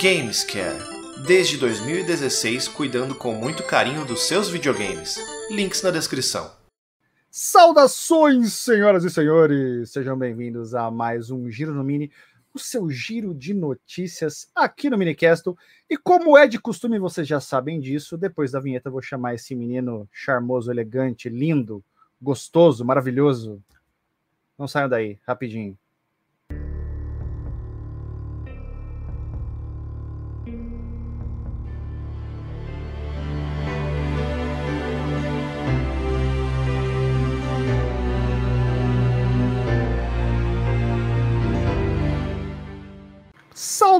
Gamescare. Desde 2016, cuidando com muito carinho dos seus videogames. Links na descrição. Saudações, senhoras e senhores! Sejam bem-vindos a mais um Giro no Mini, o seu giro de notícias aqui no Minicastle. E como é de costume, vocês já sabem disso, depois da vinheta vou chamar esse menino charmoso, elegante, lindo, gostoso, maravilhoso. Não saiam daí, rapidinho.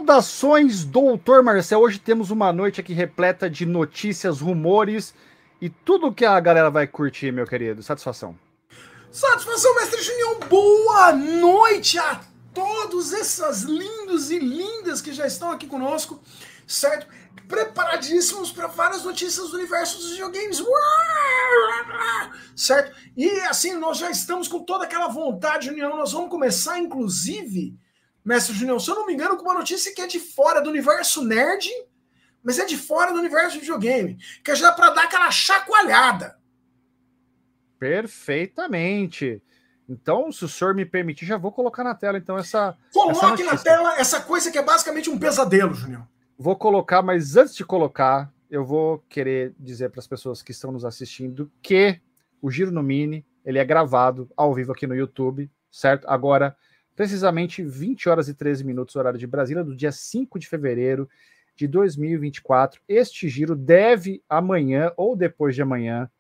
Saudações, doutor Marcel. Hoje temos uma noite aqui repleta de notícias, rumores e tudo que a galera vai curtir, meu querido. Satisfação. Satisfação, mestre Junião. Boa noite a todos esses lindos e lindas que já estão aqui conosco, certo? Preparadíssimos para várias notícias do universo dos videogames, certo? E assim, nós já estamos com toda aquela vontade, Junião. Nós vamos começar, inclusive Mestre Junião, se eu não me engano, com uma notícia que é de fora do universo nerd, mas é de fora do universo de videogame, que já é para dar aquela chacoalhada. Perfeitamente. Então, se o senhor me permitir, já vou colocar na tela então essa. Coloque essa na tela essa coisa que é basicamente um pesadelo, Junião. Vou colocar, mas antes de colocar, eu vou querer dizer para as pessoas que estão nos assistindo que o Giro no Mini ele é gravado ao vivo aqui no YouTube, certo? Agora precisamente 20 horas e 13 minutos, horário de Brasília, do dia 5 de fevereiro de 2024. Este giro deve amanhã ou depois de amanhã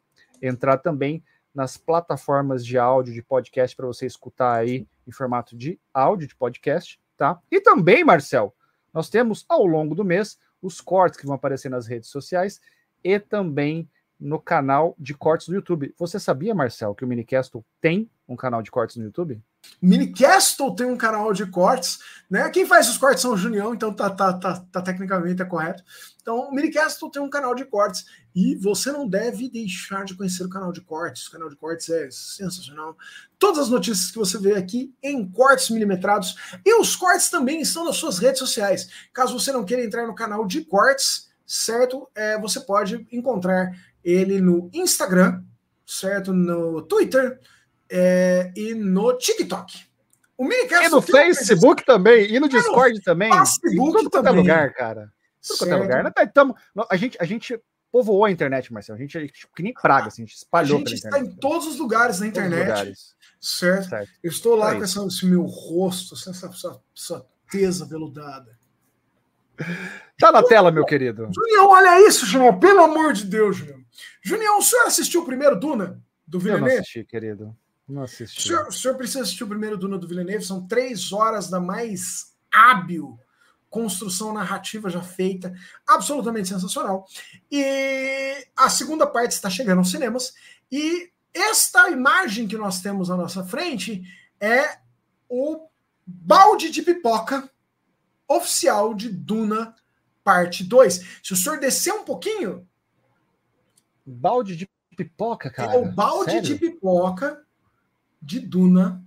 entrar também nas plataformas de áudio de podcast para você escutar aí em formato de áudio de podcast, tá? E também, Marcel, nós temos ao longo do mês os cortes que vão aparecer nas redes sociais e também no canal de cortes do YouTube. Você sabia, Marcel, que o Minicastle tem um canal de cortes no YouTube? Minicastle tem um canal de cortes, né? Quem faz os cortes são o Junião, então tá, tá, tá, tá tecnicamente é correto. Então, o Minicastle tem um canal de cortes e você não deve deixar de conhecer o canal de cortes. O canal de cortes é sensacional. Todas as notícias que você vê aqui em cortes milimetrados e os cortes também estão nas suas redes sociais. Caso você não queira entrar no canal de cortes, certo? É, você pode encontrar ele no Instagram, certo? No Twitter é, e no TikTok. O Minicast. E no Facebook também, e no Discord no também. Facebook em tudo é lugar, cara. Tudo quanto é lugar. Tamo, a, gente, a gente povoou a internet, Marcelo. A gente é que nem praga, assim, a gente espalhou. A gente está em todos os lugares na internet. Lugares. Certo? certo? Eu estou lá é com essa, esse meu rosto, essa, essa, essa tesa veludada. Tá na tela, meu querido. Junião, olha isso, Junião. Pelo amor de Deus, Junião. Junião, o senhor assistiu o primeiro Duna? Do Villeneuve? Eu não assisti, querido. Não assisti. O senhor, o senhor precisa assistir o primeiro Duna do Villeneuve, são três horas da mais hábil construção narrativa já feita, absolutamente sensacional. E a segunda parte está chegando aos cinemas, e esta imagem que nós temos à nossa frente é o balde de pipoca oficial de Duna parte 2. Se o senhor descer um pouquinho. Balde de pipoca, cara. É o balde Sério? de pipoca de Duna,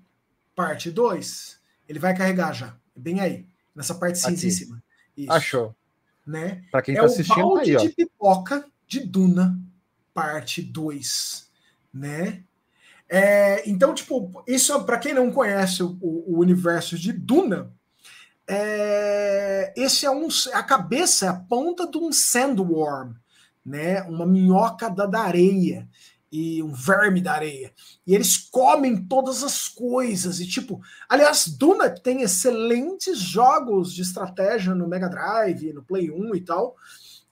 parte 2. Ele vai carregar já, bem aí, nessa parte cinzíssima. Achou. Né? Para quem é tá assistindo, o balde aí, ó. de pipoca de Duna, parte 2. Né? É, então, tipo, isso para quem não conhece o, o, universo de Duna, é, esse é um, a cabeça, é a ponta de um sandworm, né? Uma minhoca da, da areia e um verme da areia. E eles comem todas as coisas. E tipo, aliás, Duna tem excelentes jogos de estratégia no Mega Drive, no Play 1 e tal.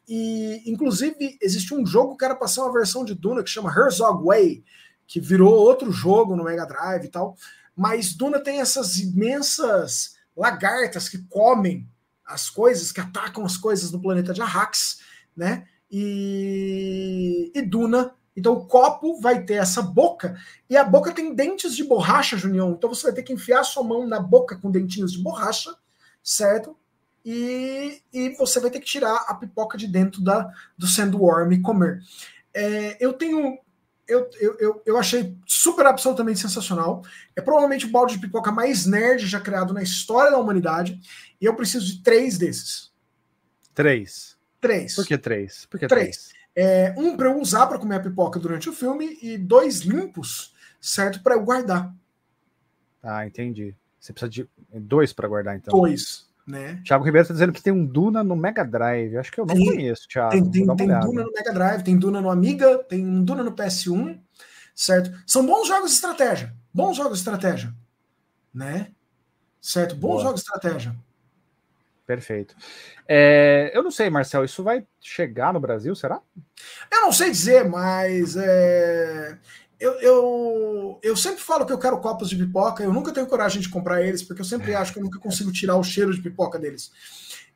E inclusive existe um jogo que era para ser uma versão de Duna que chama Herzog Way, que virou outro jogo no Mega Drive e tal. Mas Duna tem essas imensas lagartas que comem as coisas, que atacam as coisas no planeta de Arrax, né? E, e Duna então o copo vai ter essa boca e a boca tem dentes de borracha, Junião. Então você vai ter que enfiar sua mão na boca com dentinhos de borracha, certo? E, e você vai ter que tirar a pipoca de dentro da, do sandworm e comer. É, eu tenho. Eu, eu, eu, eu achei super absolutamente sensacional. É provavelmente o balde de pipoca mais nerd já criado na história da humanidade. E eu preciso de três desses. Três. Três. Por que três? Por que três? três? É, um para eu usar para comer a pipoca durante o filme e dois limpos, certo? Para eu guardar. Ah, entendi. Você precisa de dois para guardar, então. Dois, né? Thiago Ribeiro está dizendo que tem um Duna no Mega Drive. Acho que eu não tem, conheço, Thiago. Tem, tem, tem Duna no Mega Drive, tem Duna no Amiga, tem um Duna no PS1, certo? São bons jogos de estratégia. Bons jogos de estratégia, né? Certo? Bons Boa. jogos de estratégia. Perfeito. É, eu não sei, Marcel, isso vai chegar no Brasil, será? Eu não sei dizer, mas é, eu, eu, eu sempre falo que eu quero copos de pipoca, eu nunca tenho coragem de comprar eles, porque eu sempre acho que eu nunca consigo tirar o cheiro de pipoca deles.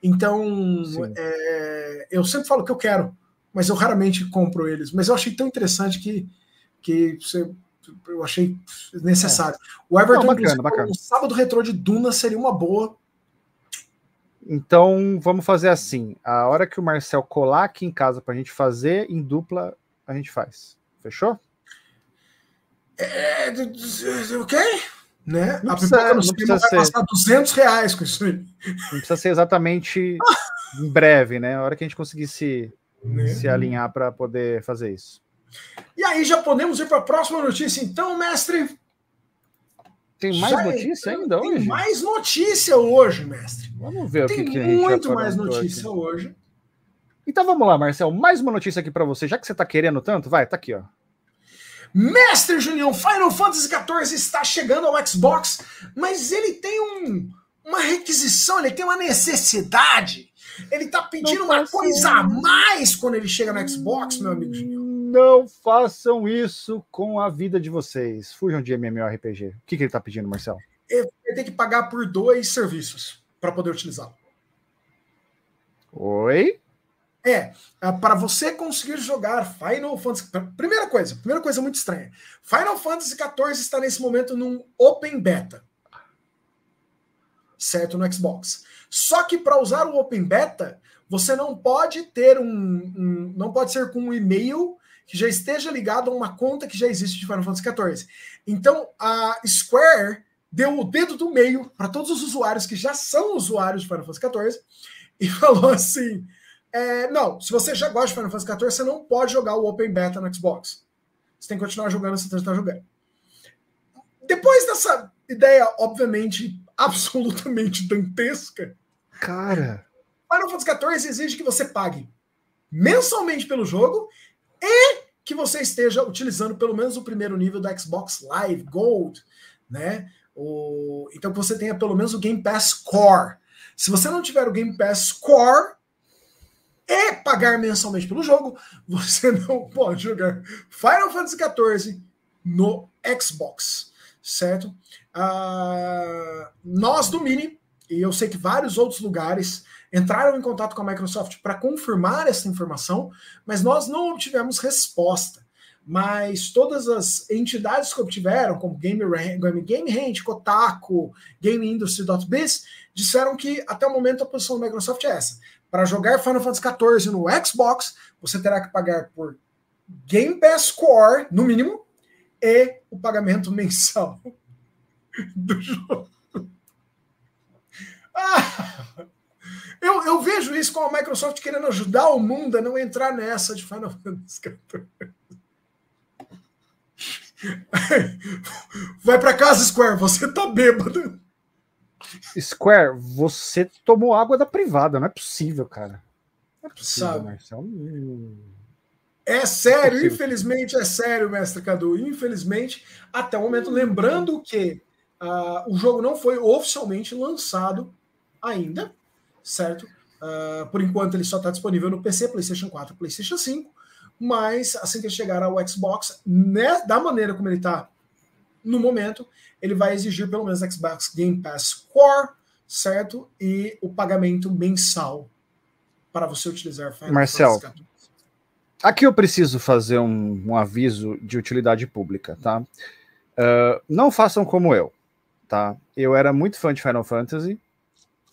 Então, é, eu sempre falo que eu quero, mas eu raramente compro eles. Mas eu achei tão interessante que, que você, eu achei necessário. É. O Everton, não, bacana, bacana. um sábado retrô de Duna seria uma boa então, vamos fazer assim. A hora que o Marcel colar aqui em casa para a gente fazer em dupla, a gente faz. Fechou? É, ok? Né? Não a precisa, não precisa vai ser... passar 200 reais com isso aí. Não precisa ser exatamente em breve, né? A hora que a gente conseguir se, né? se alinhar para poder fazer isso. E aí, já podemos ir para a próxima notícia, então, mestre? Tem mais Já notícia ainda tem hoje? Tem mais notícia hoje, mestre. Vamos ver tem o que, que a gente muito mais notícia aqui. hoje. Então vamos lá, Marcel. Mais uma notícia aqui para você. Já que você está querendo tanto, vai, tá aqui, ó. Mestre Junião, Final Fantasy XIV está chegando ao Xbox, mas ele tem um, uma requisição, ele tem uma necessidade. Ele está pedindo uma coisa a mais quando ele chega no Xbox, meu amigo Junião. Não façam isso com a vida de vocês. Fujam de MMORPG. O que, que ele está pedindo, Marcelo? Ele tem que pagar por dois serviços para poder utilizá-lo. Oi? É, é para você conseguir jogar Final Fantasy. Primeira coisa, primeira coisa muito estranha. Final Fantasy XIV está nesse momento num Open Beta. Certo no Xbox. Só que para usar o Open Beta, você não pode ter um, um não pode ser com um e-mail que já esteja ligado a uma conta que já existe de Final Fantasy XIV. Então, a Square deu o dedo do meio para todos os usuários que já são usuários de Final Fantasy XIV e falou assim: é, não, se você já gosta de Final Fantasy XIV, você não pode jogar o Open Beta no Xbox. Você tem que continuar jogando se você está jogando. Depois dessa ideia, obviamente, absolutamente dantesca. Cara. Final Fantasy XIV exige que você pague mensalmente pelo jogo e que você esteja utilizando pelo menos o primeiro nível do Xbox Live Gold, né? O, então que você tenha pelo menos o Game Pass Core. Se você não tiver o Game Pass Core e pagar mensalmente pelo jogo, você não pode jogar Final Fantasy XIV no Xbox, certo? Uh, nós do Mini, e eu sei que vários outros lugares entraram em contato com a Microsoft para confirmar essa informação, mas nós não obtivemos resposta. Mas todas as entidades que obtiveram, como Game, Game, Game Range, Kotaku, Game Industry.biz, disseram que até o momento a posição da Microsoft é essa. Para jogar Final Fantasy XIV no Xbox, você terá que pagar por Game Pass Core, no mínimo, e o pagamento mensal do jogo. Ah! Eu, eu vejo isso com a Microsoft querendo ajudar o mundo a não entrar nessa de Final Fantasy XIV. Vai para casa, Square, você tá bêbado. Square, você tomou água da privada, não é possível, cara. Não é possível, Sabe? Marcelo. É sério, é infelizmente é sério, mestre Cadu. Infelizmente, até o momento, lembrando que uh, o jogo não foi oficialmente lançado ainda, certo? Uh, por enquanto ele só está disponível no PC, PlayStation 4, PlayStation 5, mas assim que chegar ao Xbox, né, da maneira como ele está no momento, ele vai exigir pelo menos Xbox Game Pass Core, certo? E o pagamento mensal para você utilizar Final Marcel, aqui eu preciso fazer um, um, aviso de utilidade pública, tá? Uh, não façam como eu, tá? Eu era muito fã de Final Fantasy,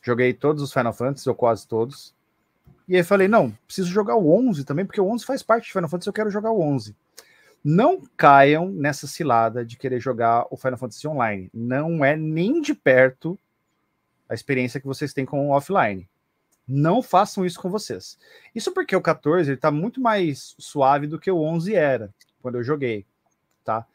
Joguei todos os Final Fantasy, ou quase todos. E aí falei, não, preciso jogar o 11 também, porque o 11 faz parte de Final Fantasy, eu quero jogar o 11. Não caiam nessa cilada de querer jogar o Final Fantasy Online. Não é nem de perto a experiência que vocês têm com o offline. Não façam isso com vocês. Isso porque o 14 está muito mais suave do que o 11 era quando eu joguei, tá?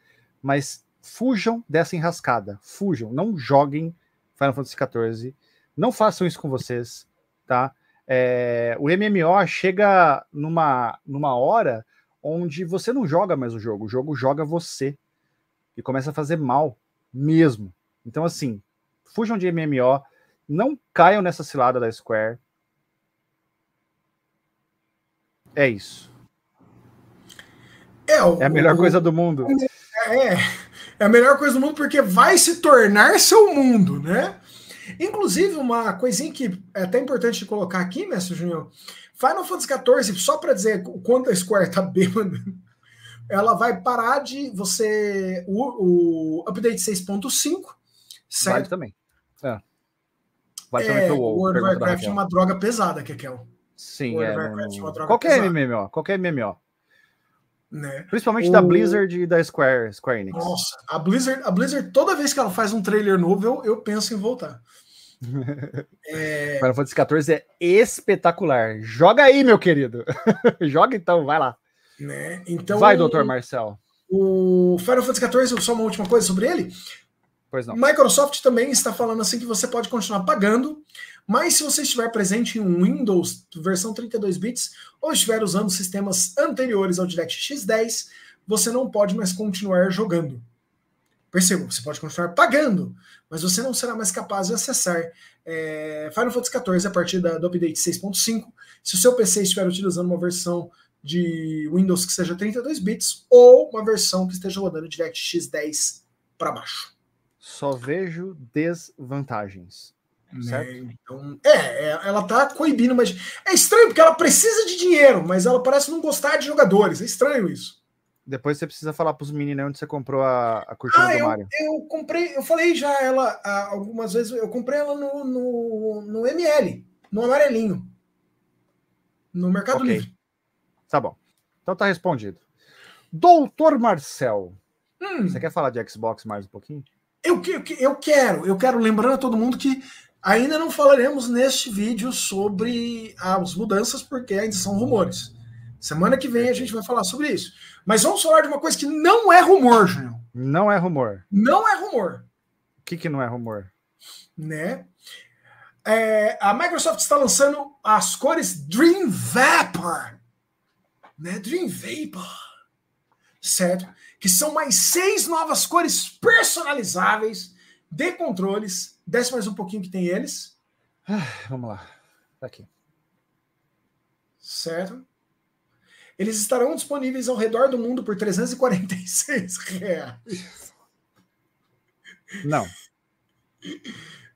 Mas fujam dessa enrascada, fujam, não joguem Final Fantasy XIV, não façam isso com vocês, tá? É, o MMO chega numa, numa hora onde você não joga mais o jogo, o jogo joga você e começa a fazer mal mesmo. Então, assim, fujam de MMO, não caiam nessa cilada da Square. É isso. É, o, é a melhor o, coisa do mundo. É, é a melhor coisa do mundo porque vai se tornar seu mundo, né? Inclusive, uma coisinha que é até importante de colocar aqui, mestre Junior, Final Fantasy XIV, só para dizer o quanto a Square tá bêbada, ela vai parar de você. O, o update 6.5, certo? Vai também. É. Vai também é, pro WoW. World of Warcraft é uma droga pesada, Kekel. Sim, World é. Warcraft é uma droga qualquer pesada. MMO, qualquer MMO. Né? Principalmente o... da Blizzard e da Square, Square Enix. Nossa, a Blizzard, a Blizzard, toda vez que ela faz um trailer novo, eu, eu penso em voltar. é... Final Fantasy XIV é espetacular. Joga aí, meu querido. Joga então, vai lá. Né? Então, vai, doutor Marcel. O Final Fantasy XIV, só uma última coisa sobre ele. Pois não. Microsoft também está falando assim que você pode continuar pagando, mas se você estiver presente em um Windows versão 32 bits ou estiver usando sistemas anteriores ao DirectX 10, você não pode mais continuar jogando. Perceba, você pode continuar pagando, mas você não será mais capaz de acessar é, Final Fantasy XIV a partir da, do update 6.5. Se o seu PC estiver utilizando uma versão de Windows que seja 32 bits ou uma versão que esteja rodando DirectX 10 para baixo. Só vejo desvantagens. Né, certo? Então, é, é, ela tá coibindo, mas é estranho porque ela precisa de dinheiro, mas ela parece não gostar de jogadores. É estranho isso. Depois você precisa falar para os meninos onde você comprou a, a cortina ah, do eu, Mario. Eu comprei, eu falei já ela algumas vezes, eu comprei ela no, no, no ML, no amarelinho. No Mercado okay. Livre. Tá bom. Então tá respondido. Doutor Marcel, hum. você quer falar de Xbox mais um pouquinho? Eu, eu, eu quero, eu quero, lembrando a todo mundo que ainda não falaremos neste vídeo sobre as mudanças, porque ainda são rumores. Semana que vem a gente vai falar sobre isso. Mas vamos falar de uma coisa que não é rumor, Júnior. Não é rumor. Não é rumor. O que, que não é rumor? Né? É, a Microsoft está lançando as cores Dream Vapor. Né? Dream Vapor. Certo? que são mais seis novas cores personalizáveis de controles. Desce mais um pouquinho que tem eles. Ah, vamos lá. Tá aqui. Certo? Eles estarão disponíveis ao redor do mundo por 346 reais. Não.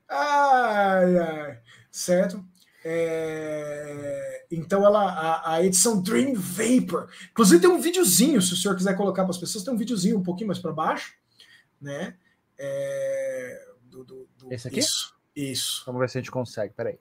Ai, ai. Certo? É... Então ela a, a, edição Dream Vapor. Inclusive tem um videozinho, se o senhor quiser colocar para as pessoas, tem um videozinho um pouquinho mais para baixo, né? É... Do, do. Esse aqui? Isso, isso. Vamos ver se a gente consegue. Peraí.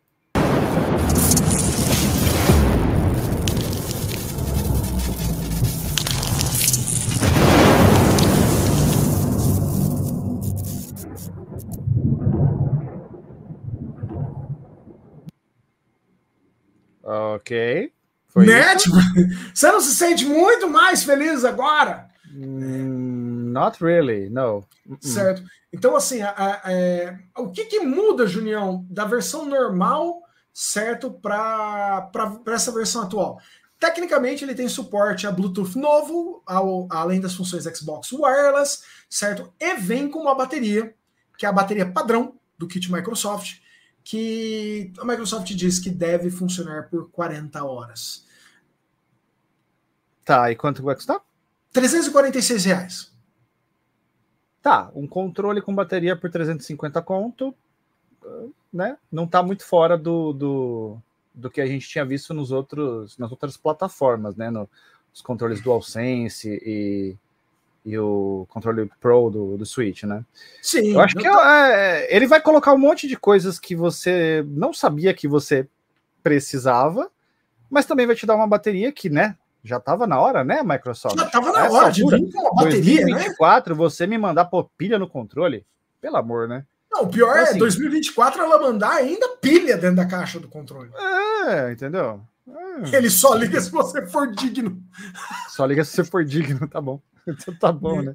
Ok. Foi né? Tipo, você não se sente muito mais feliz agora? Mm, not really, no. Certo. Então, assim, a, a, a, é, o que, que muda, Junião, da versão normal, certo, para essa versão atual? Tecnicamente, ele tem suporte a Bluetooth novo, ao, além das funções Xbox Wireless, certo? E vem com uma bateria, que é a bateria padrão do kit Microsoft, que a Microsoft diz que deve funcionar por 40 horas. Tá, e quanto vai custar? 346 reais. Tá, um controle com bateria por 350 conto, né? Não tá muito fora do, do, do que a gente tinha visto nos outros, nas outras plataformas, né? No, os controles DualSense e e o controle Pro do, do Switch, né? Sim. Eu acho que tá... é, ele vai colocar um monte de coisas que você não sabia que você precisava, mas também vai te dar uma bateria que, né? Já estava na hora, né, Microsoft? Já estava na Essa hora de vir com uma bateria, 2024, né? você me mandar pôr pilha no controle? Pelo amor, né? Não, o pior então, é assim, 2024 ela mandar ainda pilha dentro da caixa do controle. É, entendeu? É. Ele só liga se você for digno. Só liga se você for digno, tá bom. Então tá bom, né?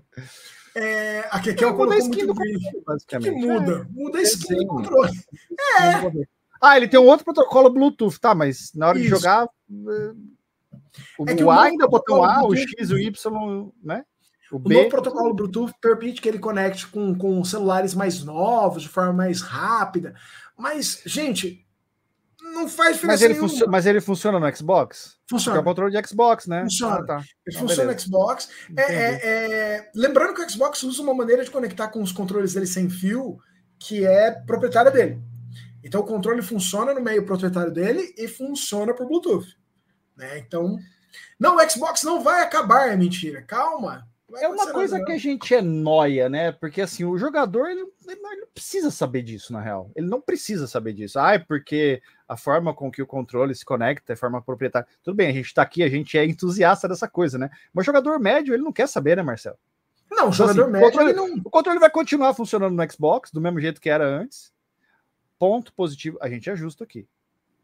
É, a Kekel colocou muito do bem. Controle, que muda? É, muda a skin do controle. É. Ah, ele tem um outro protocolo Bluetooth, tá? Mas na hora Isso. de jogar, o, é o A ainda botou A, o X, o Y, né? O, o novo protocolo Bluetooth permite que ele conecte com, com celulares mais novos, de forma mais rápida. Mas, gente, não faz diferença. Mas ele, funciona, mas ele funciona no Xbox? Funciona. é o controle de Xbox, né? Funciona. Ah, tá. Ele ah, funciona no Xbox. É, é, é... Lembrando que o Xbox usa uma maneira de conectar com os controles dele sem fio, que é proprietária dele. Então o controle funciona no meio proprietário dele e funciona por Bluetooth. Né? Então, não, o Xbox não vai acabar, é mentira. Calma. É uma coisa que a gente é noia, né? Porque assim, o jogador ele, ele, não precisa saber disso, na real. Ele não precisa saber disso. Ah, é porque a forma com que o controle se conecta é forma proprietária. Tudo bem, a gente tá aqui, a gente é entusiasta dessa coisa, né? Mas o jogador médio, ele não quer saber, né, Marcelo? Não, o então, jogador assim, médio. O controle, não... o controle vai continuar funcionando no Xbox, do mesmo jeito que era antes. Ponto positivo, a gente é justo aqui.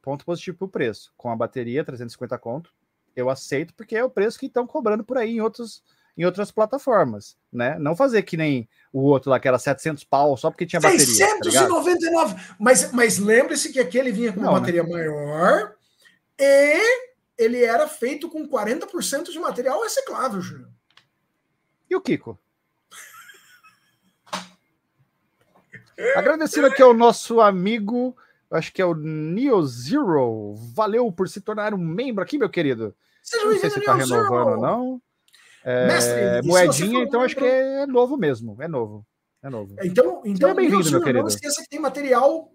Ponto positivo pro preço. Com a bateria, 350 conto, eu aceito, porque é o preço que estão cobrando por aí em outros em outras plataformas, né? Não fazer que nem o outro lá, que era 700 pau só porque tinha 699. bateria. 699! Tá mas mas lembre-se que aquele vinha com uma Não, né? bateria né? maior e ele era feito com 40% de material reciclável, Júlio. E o Kiko? Agradecendo aqui ao nosso amigo, acho que é o Neo Zero. Valeu por se tornar um membro aqui, meu querido. Seja não sei se está renovando ou não. É, Mestre, moedinha, então acho que é novo mesmo. É novo. É novo. Então, então bem-vindo, meu querido. Não esqueça que tem material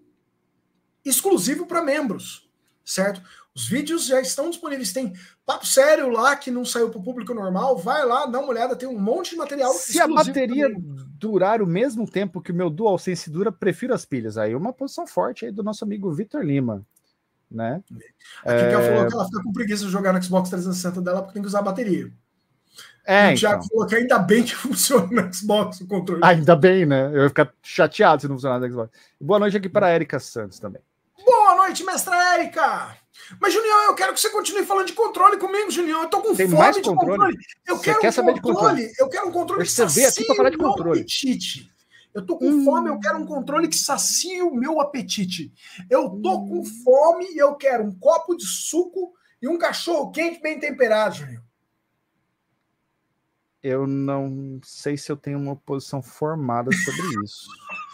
exclusivo para membros, certo? Os vídeos já estão disponíveis. Tem papo sério lá que não saiu para o público normal. Vai lá, dá uma olhada. Tem um monte de material. Se a bateria durar o mesmo tempo que o meu DualSense dura, prefiro as pilhas. Aí uma posição forte aí do nosso amigo Vitor Lima. Né? Aqui é... ela falou que ela fica com preguiça de jogar no Xbox 360 dela porque tem que usar a bateria. É, o Thiago então. falou que ainda bem que funciona no Xbox o controle. Ainda bem, né? Eu ia ficar chateado se não funcionar no Xbox. Boa noite aqui para a Erika Santos também. Boa noite, mestra Érica! Mas, Junião, eu quero que você continue falando de controle comigo, Junião. Eu tô com Tem fome mais de controle. controle. Eu você quero quer um saber controle. de controle. Eu quero um controle você que sacia aqui para falar de controle. apetite. Eu tô com hum. fome, eu quero um controle que sacie o meu apetite. Eu tô hum. com fome e eu quero um copo de suco e um cachorro quente bem temperado, Junião eu não sei se eu tenho uma posição formada sobre isso.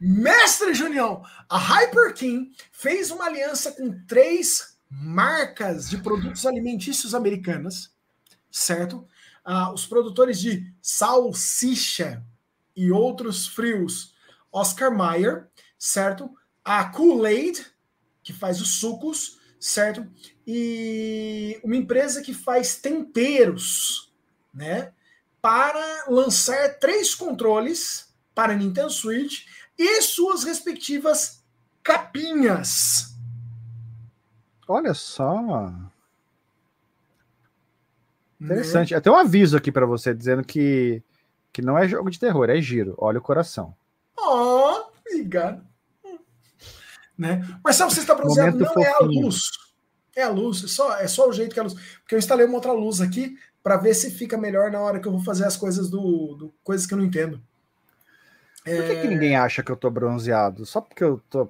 Mestre Junião, a Hyper King fez uma aliança com três marcas de produtos alimentícios americanas, certo? Ah, os produtores de salsicha e outros frios, Oscar Mayer, certo? A Kool-Aid, que faz os sucos, certo? E uma empresa que faz temperos, né? Para lançar três controles para Nintendo Switch e suas respectivas capinhas. Olha só. Interessante. Né? Até um aviso aqui para você dizendo que, que não é jogo de terror, é giro. Olha o coração. Oh, obrigado. Né? Marcelo, você está bronzeado, não fofinho. é a luz. É a luz, é só, é só o jeito que é a luz. Porque eu instalei uma outra luz aqui para ver se fica melhor na hora que eu vou fazer as coisas do, do coisas que eu não entendo. Por que, é... que ninguém acha que eu tô bronzeado? Só porque eu tô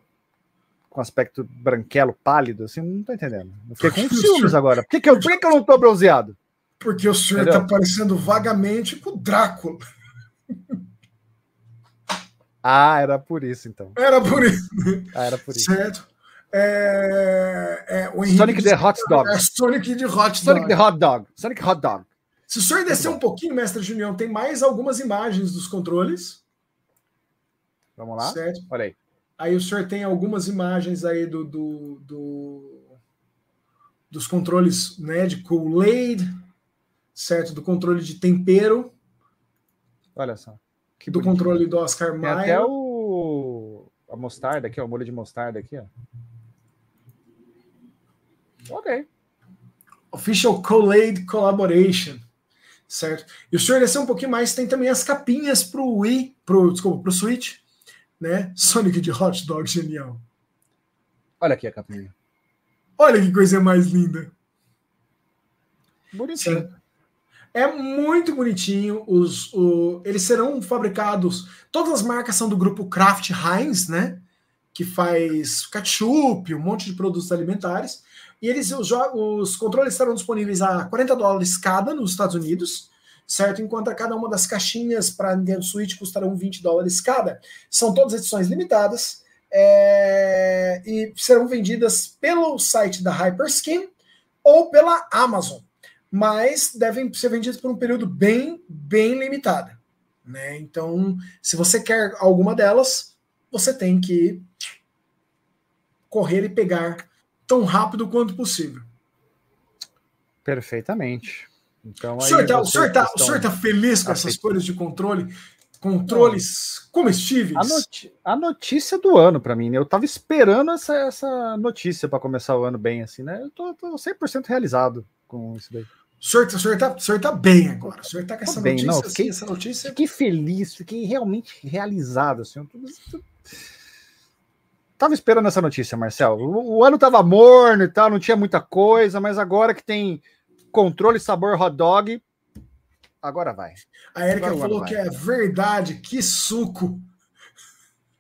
com aspecto branquelo, pálido, assim, não tô entendendo. Eu fiquei com ciúmes agora. Por que, que, eu, por que, que eu não tô bronzeado? Porque o senhor Entendeu? tá parecendo vagamente com o Drácula. Ah, era por isso, então. Era por isso. Ah, era por isso. Certo. É, é, o Sonic the Hot Dog. É Sonic the Hot Dog. Sonic the Hot Dog. Sonic Hot Dog. Se o senhor descer um pouquinho, mestre Junião, tem mais algumas imagens dos controles. Vamos lá? Certo. Olha aí. Aí o senhor tem algumas imagens aí do, do, do dos controles né, de Kool-Aid, certo? Do controle de tempero. Olha só do bonitinho. controle do Oscar Tem Mayer. até o a mostarda aqui, ó, o molho de mostarda aqui, ó. Ok. Official Collade Collaboration. certo? E o senhor desceu um pouquinho mais, tem também as capinhas pro Wii, pro, desculpa, pro Switch, né? Sonic de Hot Dog genial. Olha aqui a capinha. Olha que coisa mais linda. Bonitinho. É muito bonitinho. Os, o, eles serão fabricados. Todas as marcas são do grupo Kraft Heinz, né? Que faz ketchup, um monte de produtos alimentares. E eles, os, os controles estarão disponíveis a 40 dólares cada nos Estados Unidos, certo? Enquanto cada uma das caixinhas para Nintendo Switch custarão 20 dólares cada. São todas edições limitadas é, e serão vendidas pelo site da Hyperskin ou pela Amazon, mas devem ser vendidas por um período bem, bem limitado. Né? Então, se você quer alguma delas, você tem que correr e pegar tão rápido quanto possível. Perfeitamente. Então, o senhor está tá, estão... tá feliz com essas cores de controle? Controles comestíveis? A, noti a notícia do ano para mim, né? Eu tava esperando essa, essa notícia para começar o ano bem, assim, né? Eu tô, tô 100% realizado com isso daí. O senhor, o, senhor tá, o senhor tá bem agora. O senhor tá com essa bem, notícia, não, fiquei, assim, essa notícia. Fiquei feliz, fiquei realmente realizado, assim. Eu Tava esperando essa notícia, Marcel. O, o, ano tava morno e tal, não tinha muita coisa, mas agora que tem controle sabor hot dog, agora vai. A Erika falou que é verdade, que suco.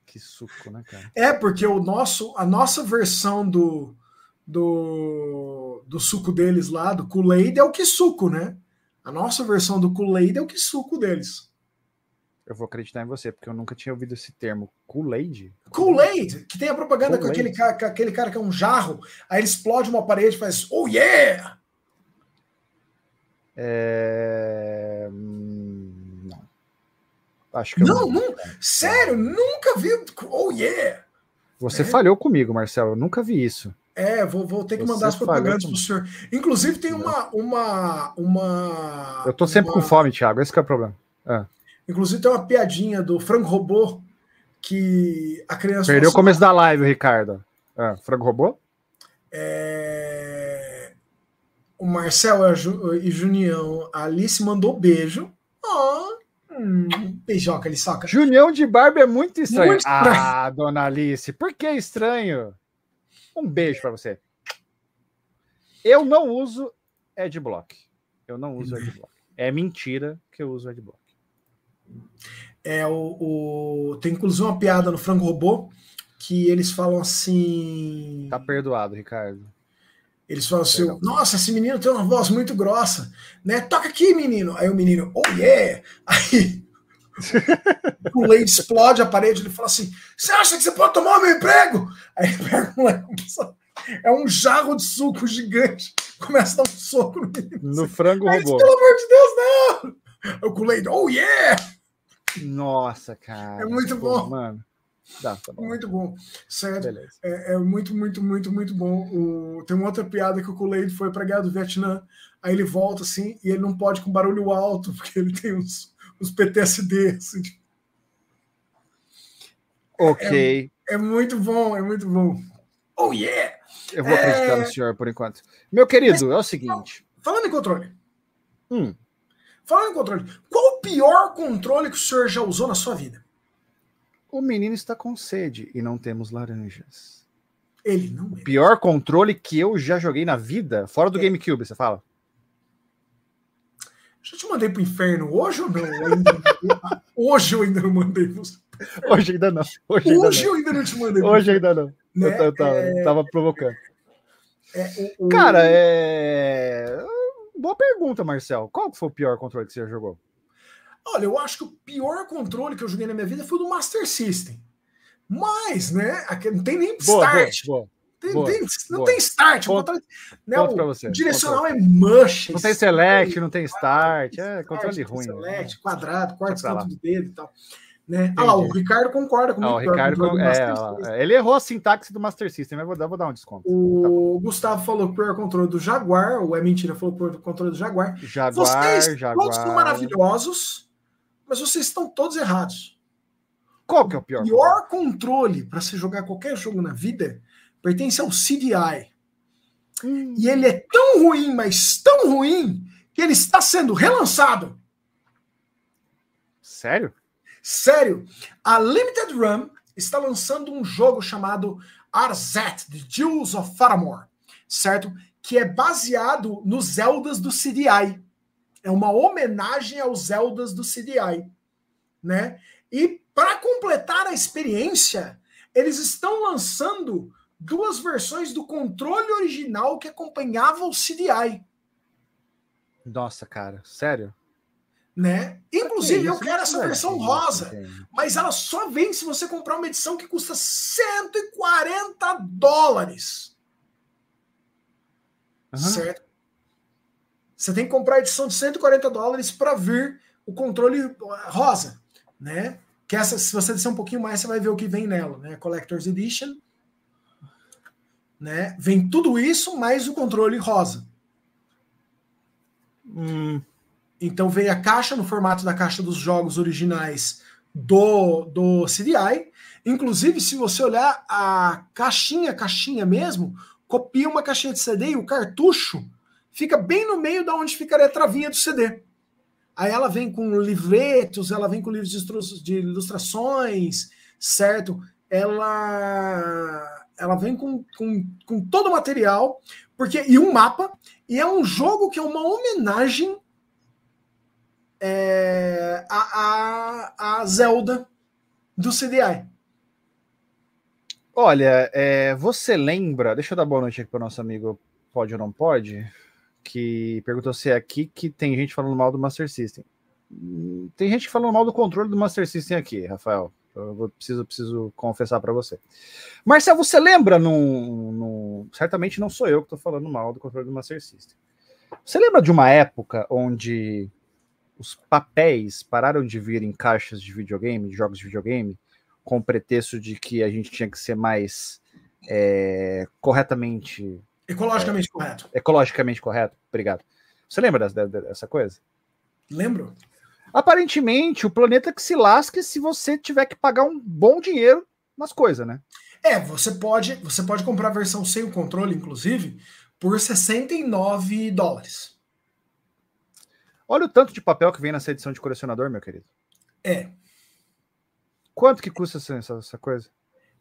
Que suco, né, cara? É, porque o nosso, a nossa versão do, do, do suco deles lá, do Kool-Aid, é o que suco, né? A nossa versão do Kool-Aid é o que suco deles. Eu vou acreditar em você, porque eu nunca tinha ouvido esse termo. Kool-Aid? Kool-Aid, que tem a propaganda com aquele cara, com aquele cara que é um jarro, aí ele explode uma parede e faz, oh yeah! É... Hum, não. Acho que não, não, sério, nunca vi. Oh yeah! Você é. falhou comigo, Marcelo. Eu nunca vi isso. É, vou, vou ter que Você mandar as propagandas para o senhor. Inclusive, tem uma. uma, uma eu tô sempre uma... com fome, Thiago. Esse é o problema. Ah. Inclusive, tem uma piadinha do frango robô que a criança. Perdeu o começo da live, Ricardo. Ah, frango robô? É... O Marcel e Junião, a Alice mandou beijo. Oh, hum, beijoca ali, soca. Junião de barba é muito estranho. muito estranho. Ah, dona Alice, por que estranho? Um beijo para você. Eu não uso Adblock. Eu não uso Adblock. É mentira que eu uso Adblock. É o, o, tem inclusive uma piada no Frango Robô que eles falam assim. Tá perdoado, Ricardo. Eles falam assim: Nossa, esse menino tem uma voz muito grossa, né? Toca aqui, menino. Aí o menino, oh yeah! Aí o leite explode a parede. Ele fala assim: Você acha que você pode tomar o meu emprego? Aí ele pega um é um jarro de suco gigante. Começa a dar um soco no menino. No frango robô. Pelo amor de Deus, não! O Kool-Aid, oh yeah! Nossa, cara. É muito bom. Mano. Tá, tá bom. Muito bom. Sério. É, é, muito, muito, muito, muito bom. O, tem uma outra piada que o Kool-Aid foi pra guerra do Vietnã. Aí ele volta assim e ele não pode com barulho alto, porque ele tem uns, uns PTSD. Assim, tipo. Ok. É, é, muito bom, é muito bom. Oh yeah! Eu vou acreditar no é. senhor por enquanto. Meu querido, Mas, é o seguinte. Falando em controle. Hum. Falando em controle, qual o pior controle que o senhor já usou na sua vida? O menino está com sede e não temos laranjas. Ele não é. O pior controle que eu já joguei na vida, fora do é. GameCube, você fala? Já te mandei pro inferno hoje ou não? hoje eu ainda não mandei você. Hoje ainda não. Hoje, ainda, hoje não. eu ainda não te mandei. Hoje ainda não. Né? Eu, tava, é... tava provocando. É, o... Cara, é boa pergunta, Marcel. Qual foi o pior controle que você já jogou? Olha, eu acho que o pior controle que eu joguei na minha vida foi do Master System. Mas, né, não tem nem boa, start. Boa, boa, tem, boa, tem, não tem start. Controle, né, o você, direcional é mush. Não tem select, não tem start. É controle ruim. Né? Select, né? quadrado, quarto canto do dedo e tal. Né? Ah lá, o Ricardo concorda comigo. Ah, o Ricardo, é, ele errou a sintaxe do Master System, mas vou dar, vou dar um desconto. O tá Gustavo falou que o pior controle do Jaguar, ou é mentira, falou que o controle do Jaguar. Jaguar, vocês Jaguar. todos são maravilhosos, mas vocês estão todos errados. Qual que é o pior? O pior controle para se jogar qualquer jogo na vida pertence ao CDI. Hum. E ele é tão ruim, mas tão ruim, que ele está sendo relançado. Sério? Sério. A Limited Run está lançando um jogo chamado Arzet, The Jewels of Faramore, certo? Que é baseado nos Zeldas do CDI. É uma homenagem aos Zeldas do CDI, né? E para completar a experiência, eles estão lançando duas versões do controle original que acompanhava o CDI. Nossa, cara, sério? Né? Inclusive, eu quero essa versão rosa, mas ela só vem se você comprar uma edição que custa 140 dólares. Uhum. Certo? Você tem que comprar a edição de 140 dólares para vir o controle rosa, né? Que essa, se você descer um pouquinho mais, você vai ver o que vem nela, né? Collector's Edition, né? Vem tudo isso mais o controle rosa. Hum. Então vem a caixa no formato da caixa dos jogos originais do, do CDI. Inclusive, se você olhar a caixinha, caixinha mesmo, copia uma caixinha de CD e o cartucho fica bem no meio da onde ficaria a travinha do CD. Aí ela vem com livretos, ela vem com livros de ilustrações, certo? Ela ela vem com, com, com todo o material, porque e um mapa, e é um jogo que é uma homenagem é, a, a, a Zelda do CDI. Olha, é, você lembra? Deixa eu dar boa noite aqui para o nosso amigo Pode ou Não Pode, que perguntou se é aqui que tem gente falando mal do Master System. Tem gente falando mal do controle do Master System aqui, Rafael. Eu vou, preciso, preciso confessar para você. Marcel, você lembra no, no, Certamente não sou eu que estou falando mal do controle do Master System. Você lembra de uma época onde os papéis pararam de vir em caixas de videogame, de jogos de videogame, com o pretexto de que a gente tinha que ser mais é, corretamente. Ecologicamente é, correto. Ecologicamente correto, obrigado. Você lembra dessa, dessa coisa? Lembro. Aparentemente, o planeta que se lasque se você tiver que pagar um bom dinheiro nas coisas, né? É, você pode, você pode comprar a versão sem o controle, inclusive, por 69 dólares. Olha o tanto de papel que vem nessa edição de colecionador, meu querido. É. Quanto que custa essa, essa coisa?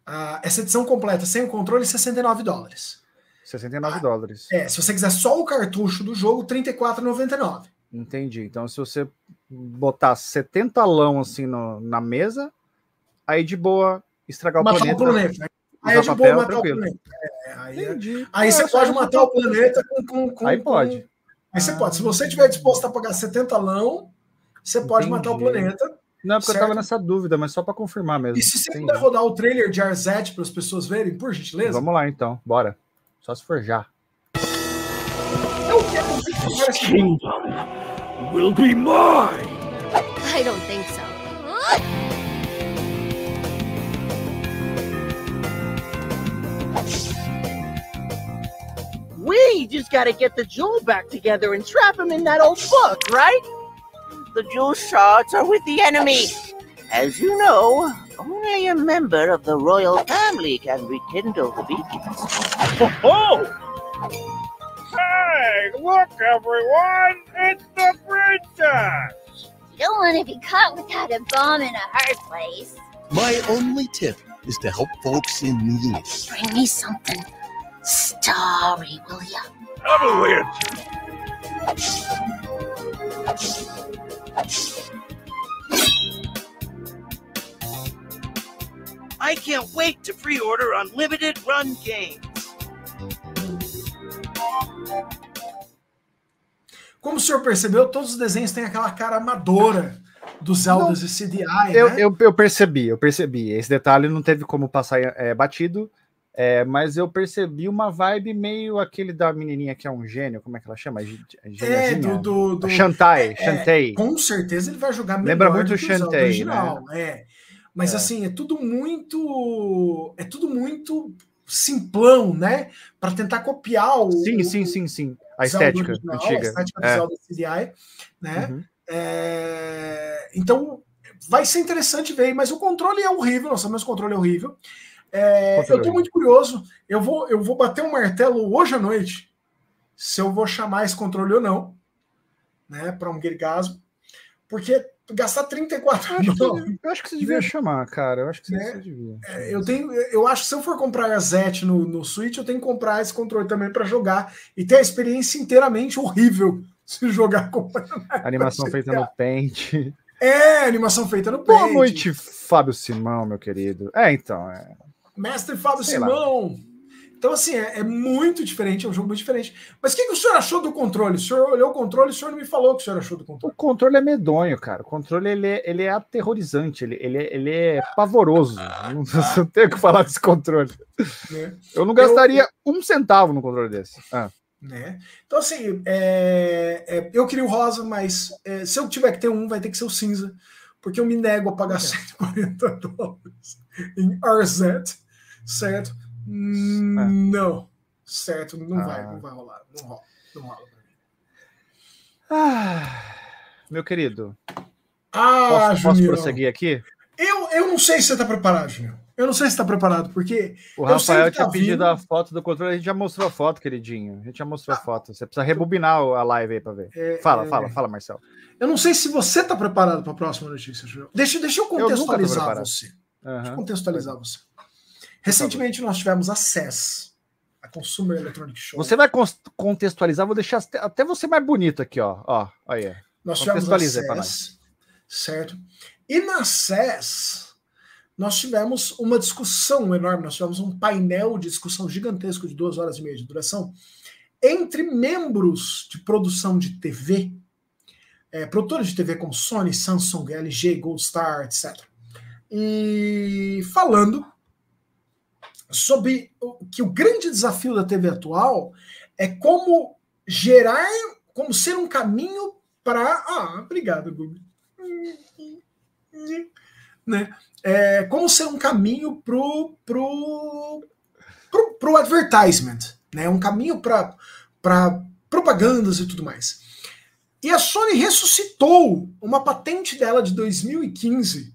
Ah, essa edição completa sem o controle, 69 dólares. 69 ah, dólares. É, se você quiser só o cartucho do jogo, 34,99. Entendi. Então, se você botar 70 lão assim no, na mesa, aí de boa estragar matar o planeta. O planeta. Aí é de boa matar tranquilo. o planeta. É, aí, é- aí você pode matar o planeta com, com, com Aí pode. Com... Aí você pode. Se você estiver disposto a pagar 70 lão, você pode matar o planeta. Não, porque certo? eu tava nessa dúvida, mas só para confirmar mesmo. E se você puder rodar o trailer de Arzette para as pessoas verem, por gentileza? Vamos lá então, bora. Só se for já. Eu Kingdom will be mine! I don't think so. We just gotta get the jewel back together and trap him in that old book, right? The jewel shards are with the enemy. As you know, only a member of the royal family can rekindle the beacons. Oh! Hey, look, everyone! It's the princess! You don't want to be caught without a bomb in a hard place. My only tip is to help folks in need. Bring me something starry, will ya? Avalanche! I can't wait to pre-order unlimited run games. Como o senhor percebeu, todos os desenhos têm aquela cara amadora dos Zeldas não, e CDI. Eu, né? eu, eu, percebi, eu percebi. Esse detalhe não teve como passar é, batido, é, mas eu percebi uma vibe meio aquele da menininha que é um gênio, como é que ela chama? É, do, do, do Shantai, é, Shantae. com certeza ele vai jogar melhor Lembra muito o Shantae, original. Né? É. Mas é. assim, é tudo muito. É tudo muito simplão, né? Para tentar copiar o. Sim, sim, sim, sim. A estética original, antiga. A estética é. do CDI, né? Uhum. É... Então vai ser interessante ver, mas o controle é horrível, nós sabemos que o controle é horrível. É... eu estou muito curioso. Eu vou, eu vou bater um martelo hoje à noite se eu vou chamar esse controle ou não. né, para um Gergasmo, porque gastar 34 Eu acho, que, eu acho que você devia Né? chamar, cara. Eu acho que você, você devia. É, Eu tenho, eu acho que se eu for comprar a ZET no, no Switch, eu tenho que comprar esse controle também para jogar e ter a experiência inteiramente horrível se jogar com Animação feita no Paint. É, animação feita no Boa Paint. noite, Fábio Simão, meu querido. É, então. É. Mestre Fábio Sei lá. Então, assim, é, é muito diferente, é um jogo muito diferente. Mas o que, que o senhor achou do controle? O senhor olhou o controle e o senhor não me falou o que o senhor achou do O controle. controle é medonho, cara. O controle ele é, ele é aterrorizante, ele, ele, é, ele é pavoroso. Não, não tenho o que falar desse controle. Né? Eu não gastaria um centavo no controle desse. Ah, Né? Então, assim, é, é, eu queria o rosa, mas é, se eu tiver que ter um, vai ter que ser o cinza, porque eu me nego a pagar 140 dólares em RZ, certo? Hum, Não, certo? Não Ah. vai, não vai rolar. Não rola, não rola. Ah, meu querido, Ah, posso, posso prosseguir aqui? Eu, eu não sei se você tá preparado, Junior. Eu não sei se tá preparado, porque O Eu Rafael que tá tinha pedido vindo. a foto do controle, a gente já mostrou a foto, queridinho. A gente já mostrou a foto. Você precisa rebobinar a live aí pra ver. é, Fala, é, fala, fala, Marcelo. Eu não sei se você tá preparado para a próxima notícia, Junior. Deixa, deixa eu contextualizar preparado. você. Aham. Deixa eu contextualizar você. Recentemente nós tivemos a CES, a Consumer Electronic Show. Você vai contextualizar, vou deixar até- você mais bonito aqui, ó. Ó, aí. Nós tivemos a CES, certo? E na CES, nós tivemos uma discussão enorme, nós tivemos um painel de discussão gigantesco de duas horas e meia de duração entre membros de produção de TV, é, produtores de TV como Sony, Samsung, LG, Goldstar, etc. E falando sobre que o grande desafio da TV atual é como gerar, como ser um caminho para. Ah, obrigado, Google. Né? É, como ser um caminho pro, pro, pro, pro advertisement, né? Um caminho para propagandas e tudo mais. E a Sony ressuscitou uma patente dela de 2015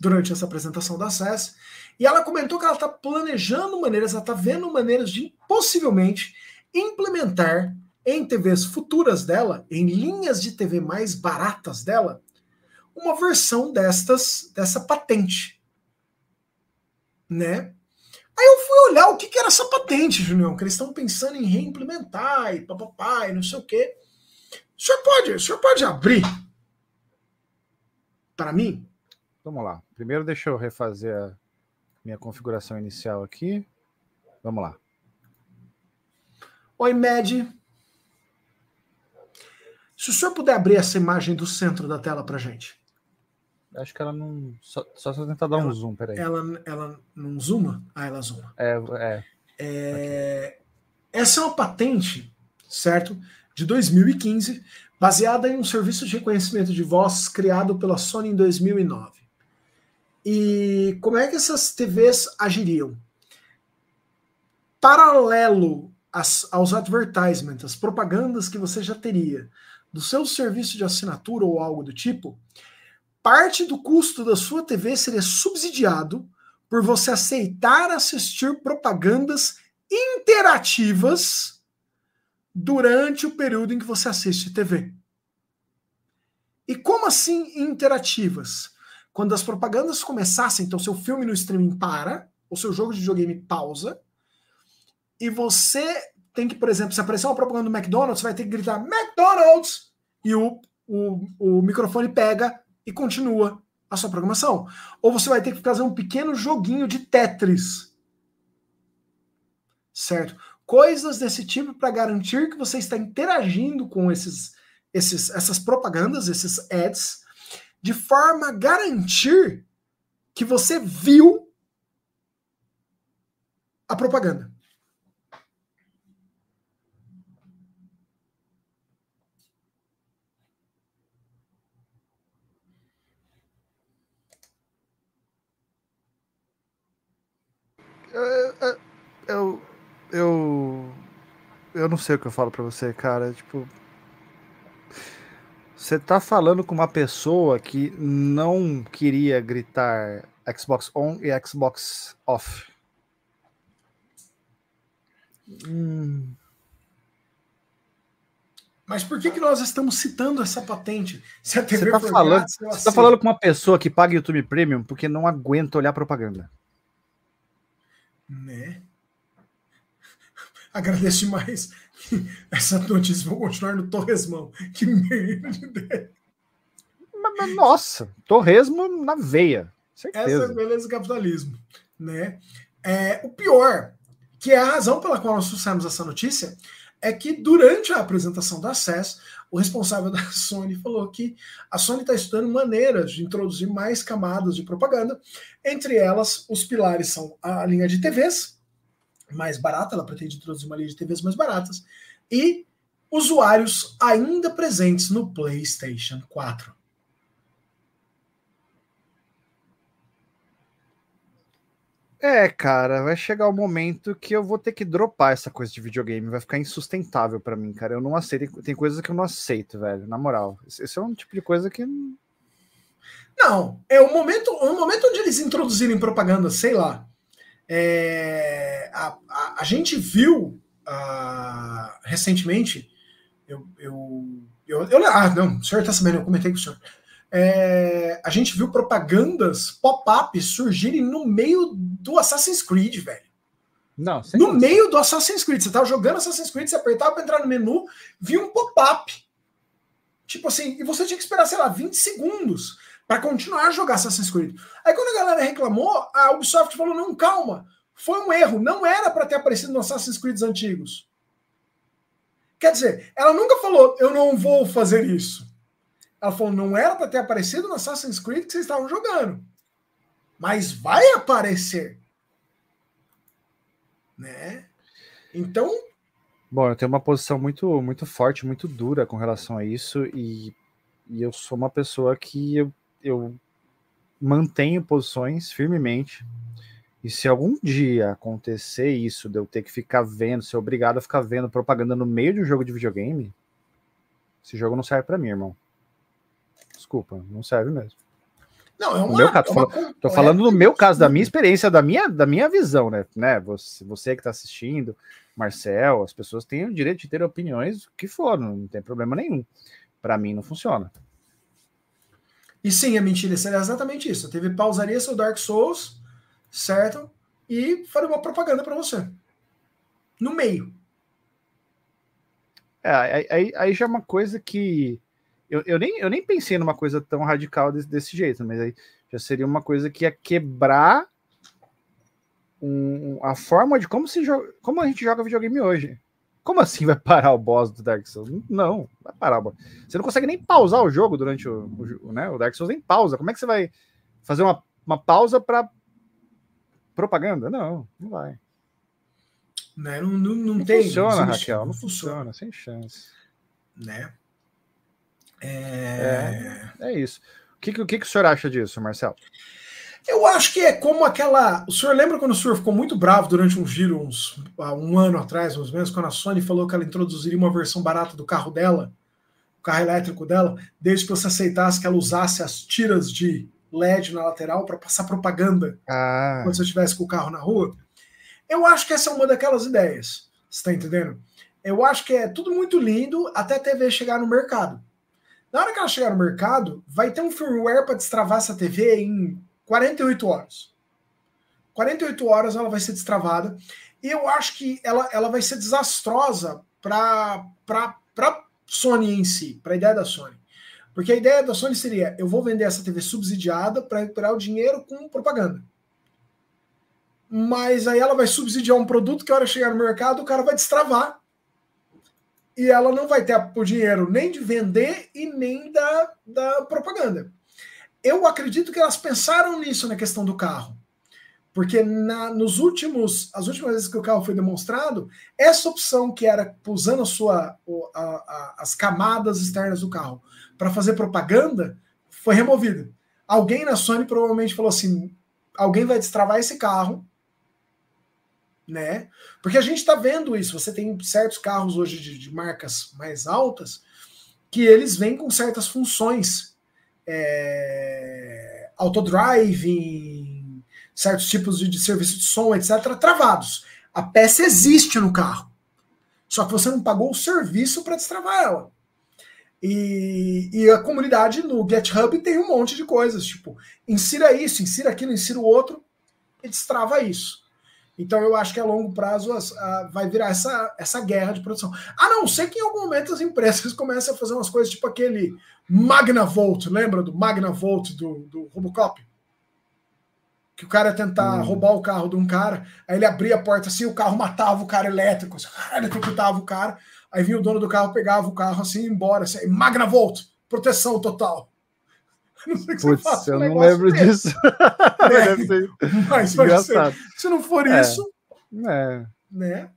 durante essa apresentação da CES. E ela comentou que ela está planejando maneiras, ela está vendo maneiras de possivelmente implementar em TVs futuras dela, em linhas de TV mais baratas dela, uma versão destas dessa patente, né? Aí eu fui olhar o que, que era essa patente, Junião, que eles estão pensando em reimplementar e papapá e não sei o quê. O senhor pode, o senhor pode abrir para mim? Vamos lá. Primeiro deixa eu refazer a minha configuração inicial aqui. Vamos lá. Oi, Med. Se o senhor puder abrir essa imagem do centro da tela para gente. Acho que ela não. Só, só se eu tentar dar um zoom, peraí. Ela, ela não zooma? Ah, ela zooma. É, é. É, Essa é uma patente, certo? De 2015, baseada em um serviço de reconhecimento de voz criado pela Sony em 2009. E como é que essas TVs agiriam? Paralelo às- aos advertisements, as propagandas que você já teria do seu serviço de assinatura ou algo do tipo, parte do custo da sua TV seria subsidiado por você aceitar assistir propagandas interativas durante o período em que você assiste TV. E como assim interativas? Quando as propagandas começassem, então seu filme no streaming para, ou seu jogo de videogame pausa, e você tem que, por exemplo, se aparecer uma propaganda do McDonald's, você vai ter que gritar McDonald's! E o, o, o microfone pega e continua a sua programação. Ou você vai ter que fazer um pequeno joguinho de Tetris. Certo? Coisas desse tipo para garantir que você está interagindo com esses, esses, essas propagandas, esses ads, de forma a garantir que você viu a propaganda. Eu. Eu. Eu não sei o que eu falo pra você, cara. Tipo. Você tá falando com uma pessoa que não queria gritar Xbox on e Xbox off. Hum, Mas por que, que nós estamos citando essa patente? Se a TV Você tá, falando, você tá aceito. falando com uma pessoa que paga YouTube Premium porque não aguenta olhar propaganda. Né? Agradeço demais essa notícia. Vou continuar no Torresmão. Que merda Nossa, torresmo na veia. Essa é a Certeza. beleza do capitalismo. Né? É, o pior, que é a razão pela qual nós trouxemos essa notícia, é que durante a apresentação da CES, o responsável da Sony falou que a Sony está estudando maneiras de introduzir mais camadas de propaganda. Entre elas, os pilares são a linha de TVs, mais barata, ela pretende introduzir uma linha de TVs mais baratas, e usuários ainda presentes no PlayStation 4. É, cara, vai chegar o momento que eu vou ter que dropar essa coisa de videogame. Vai ficar insustentável pra mim, cara. Eu não aceito. Tem coisas que eu não aceito, velho. Na moral. Esse é um tipo de coisa que. Não, é o momento, o momento onde eles introduzirem propaganda, sei lá. É, a, a, a gente viu ah, recentemente, eu, eu, eu, eu- Ah, não, o senhor tá sabendo, eu comentei com o senhor. É, a gente viu propagandas pop-up surgirem no meio do Assassin's Creed, velho. Não, No meio do Assassin's Creed. Você tava jogando Assassin's Creed, você apertava para entrar no menu, via um pop-up. Tipo assim, e você tinha que esperar, sei lá, 20 segundos para continuar a jogar Assassin's Creed. Aí quando a galera reclamou, a Ubisoft falou: não, calma, foi um erro, não era para ter aparecido no Assassin's Creed antigos. Quer dizer, ela nunca falou, eu não vou fazer isso. Ela falou, não era para ter aparecido no Assassin's Creed que vocês estavam jogando. Mas vai aparecer. Né? Então, Bom, eu tenho uma posição muito, muito forte, muito dura com relação a isso, e, e eu sou uma pessoa que eu, eu mantenho posições firmemente. E se algum dia acontecer isso, de eu ter que ficar vendo, ser obrigado a ficar vendo propaganda no meio de um jogo de videogame, esse jogo não serve pra mim, irmão. Desculpa, não serve mesmo. não, é No uma, meu caso, é uma Tô falando no meu caso, da minha experiência, da minha, da minha visão, né? né? Você, você que está assistindo, Marcel, as pessoas têm o direito de ter opiniões que for, não tem problema nenhum. Para mim não funciona. E sim, é mentira, seria exatamente isso. A TV pausaria seu Dark Souls, certo? E faria uma propaganda para você. No meio. É, aí- aí já é uma coisa que eu, eu, nem, eu nem pensei numa coisa tão radical desse, desse jeito, mas aí já seria uma coisa que ia quebrar um- a forma de como se joga, como a gente joga videogame hoje. Como assim vai parar o boss do Dark Souls? Não, vai parar o boss. Você não consegue nem pausar o jogo durante o, o, né? o Dark Souls nem pausa. Como é que você vai fazer uma, uma pausa para propaganda? Não, não vai. Né? Não, não, não Não tem. funciona, Raquel, não funciona, sem chance. Né? É... É isso. O que, o que que o senhor acha disso, Marcelo? Eu acho que é como aquela. O senhor lembra quando o senhor ficou muito bravo durante um giro, uns, há um ano atrás, mais ou menos, quando a Sony falou que ela introduziria uma versão barata do carro dela, o carro elétrico dela, desde que você aceitasse que ela usasse as tiras de LED na lateral para passar propaganda Ah, quando você estivesse com o carro na rua. Eu acho que essa é uma daquelas ideias. Você está entendendo? Eu acho que é tudo muito lindo até a TV chegar no mercado. Na hora que ela chegar no mercado, vai ter um firmware para destravar essa TV em 48 horas. 48 horas ela vai ser destravada. E eu acho que ela, ela vai ser desastrosa para a Sony em si, para a ideia da Sony. Porque a ideia da Sony seria: eu vou vender essa TV subsidiada para recuperar o dinheiro com propaganda mas aí ela vai subsidiar um produto que a hora que chegar no mercado o cara vai destravar e ela não vai ter o dinheiro nem de vender e nem da, da propaganda. Eu acredito que elas pensaram nisso na questão do carro, porque na, nos últimos, as últimas vezes que o carro foi demonstrado, essa opção que era usando a sua, a- a- as camadas externas do carro para fazer propaganda foi removida. Alguém na Sony provavelmente falou assim: alguém vai destravar esse carro né? Porque a gente está vendo isso. Você tem certos carros hoje de, de marcas mais altas que eles vêm com certas funções, é, autodriving, certos tipos de, de serviço de som, etc., travados. A peça existe no carro. Só que você não pagou o serviço para destravar ela. E, e a comunidade no GitHub tem um monte de coisas, tipo, insira isso, insira aquilo, insira o outro, e destrava isso. Então eu acho que a longo prazo a- vai virar essa, essa guerra de produção. A não ser que em algum momento as empresas comecem a fazer umas coisas tipo aquele Magnavolt, lembra do Magnavolt do, do Robocop? Que o cara ia tentar roubar o carro de um cara, aí ele abria a porta assim, o carro matava o cara elétrico, assim, eletrocutava o cara, aí vinha o dono do carro, pegava o carro assim e ia embora. Assim, Magnavolt, proteção total. Não sei você faça um eu não lembro disso. Ser Mas vai ser. Se não for É. isso, É, né?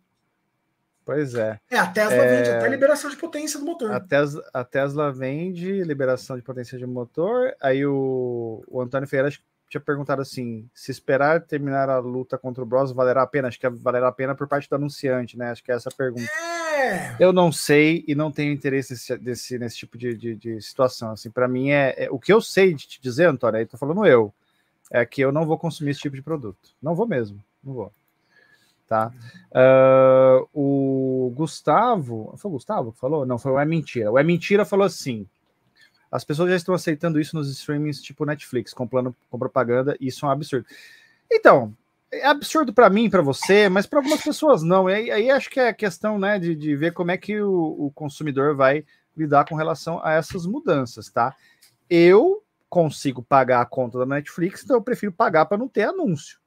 pois é. É, a Tesla É. vende até liberação de potência do motor. A Tesla, a Tesla vende liberação de potência de motor. Aí o, o Antônio Ferreira tinha perguntado assim: se esperar terminar a luta contra o Bros valerá a pena? Acho que valerá a pena por parte do anunciante, né? Acho que é essa a pergunta. É. Eu não sei e não tenho interesse nesse, desse, nesse tipo de, de, de situação. Assim, para mim é, é- o que eu sei de te dizer, Antônio. Aí tô falando eu, é que eu não vou consumir esse tipo de produto. Não vou mesmo, não vou. Tá? Ah, o Gustavo, foi o Gustavo que falou? Não, foi o É Mentira. O É Mentira falou assim: as pessoas já estão aceitando isso nos streamings tipo Netflix, com plano com propaganda, e isso é um absurdo. Então, é absurdo para mim, para você, mas para algumas pessoas não. E aí, aí acho que é a questão né, de, de ver como é que o, o consumidor vai lidar com relação a essas mudanças, tá? Eu consigo pagar a conta da Netflix, então eu prefiro pagar para não ter anúncio.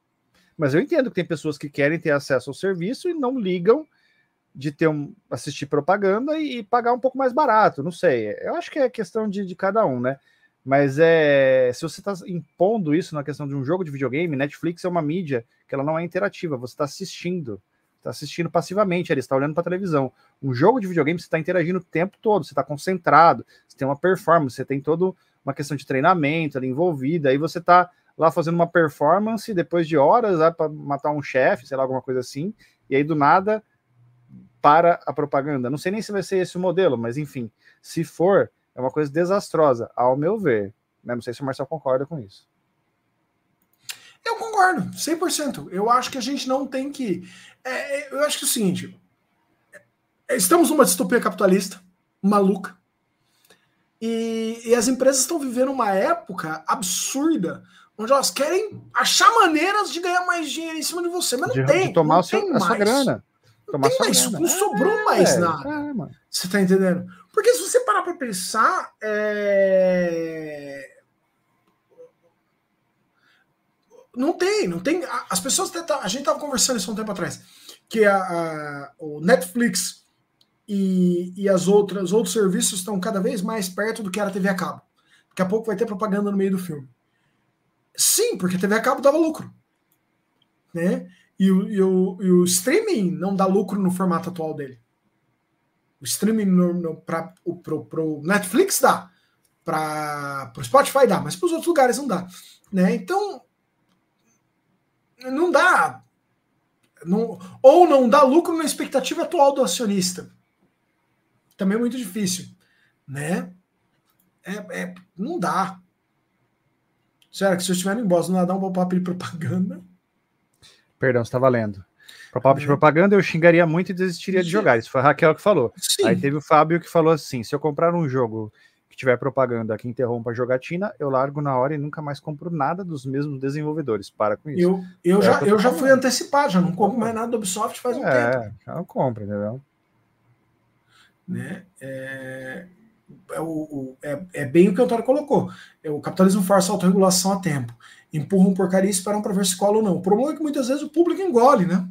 Mas eu entendo que tem pessoas que querem ter acesso ao serviço e não ligam de ter um, assistir propaganda e, e pagar um pouco mais barato. Não sei. Eu acho que é questão de, de cada um, né? Mas é se você está impondo isso na questão de um jogo de videogame, Netflix é uma mídia que ela não é interativa. Você está assistindo, está assistindo passivamente, ele está olhando para a televisão. Um jogo de videogame você está interagindo o tempo todo, você está concentrado, você tem uma performance, você tem toda uma questão de treinamento ali envolvida. Aí você está lá fazendo uma performance depois de horas para matar um chefe, sei lá, alguma coisa assim. E aí do nada para a propaganda. Não sei nem se vai ser esse o modelo, mas enfim, se for, é uma coisa desastrosa, ao meu ver. Né? Não sei se o Marcel concorda com isso. Eu concordo, 100%. Eu acho que a gente não tem que. é, é, eu acho que é o seguinte: é, estamos numa distopia capitalista, maluca, e, e as empresas estão vivendo uma época absurda, onde elas querem achar maneiras de ganhar mais dinheiro em cima de você, mas não De, tem. de tomar não o seu, tem a sua mais. grana. Não Tomar sua mais, não sobrou mais É, nada. é. Você tá entendendo? Porque se você parar pra pensar, é... não tem, não tem. As pessoas tentam, a gente tava conversando isso há um tempo atrás, que a, a- o Netflix e, e as outras, os outros serviços estão cada vez mais perto do que era a TV a cabo. Daqui a pouco vai ter propaganda no meio do filme. Sim, porque a TV a cabo dava lucro, né? E o, e o, e o streaming não dá lucro no formato atual dele. O streaming no, no, o, pro, pro Netflix dá, para o Spotify dá, mas para os outros lugares não dá. Né? Então, não dá. Não, ou não dá lucro na expectativa atual do acionista. Também é muito difícil. Né? É, é, não dá. Sério, que se eu estiver em Boston, não dá um pop-up de propaganda. Perdão, você tá valendo. Pop-up de É. propaganda eu xingaria muito e desistiria de jogar. Isso foi a Raquel que falou. Sim. Aí teve o Fábio que falou assim: se eu comprar um jogo que tiver propaganda que interrompa a jogatina, eu largo na hora e nunca mais compro nada dos mesmos desenvolvedores. Para com isso. Eu, eu, É já, eu já fui antecipado, já não compro mais nada do Ubisoft faz um tempo. é, não compra, entendeu? né? É, é, o, o- é, é bem o que o Antônio colocou. É, o capitalismo força a autorregulação a tempo. Empurram porcaria e esperam para ver se cola ou não. O problema é que muitas vezes o público engole, né?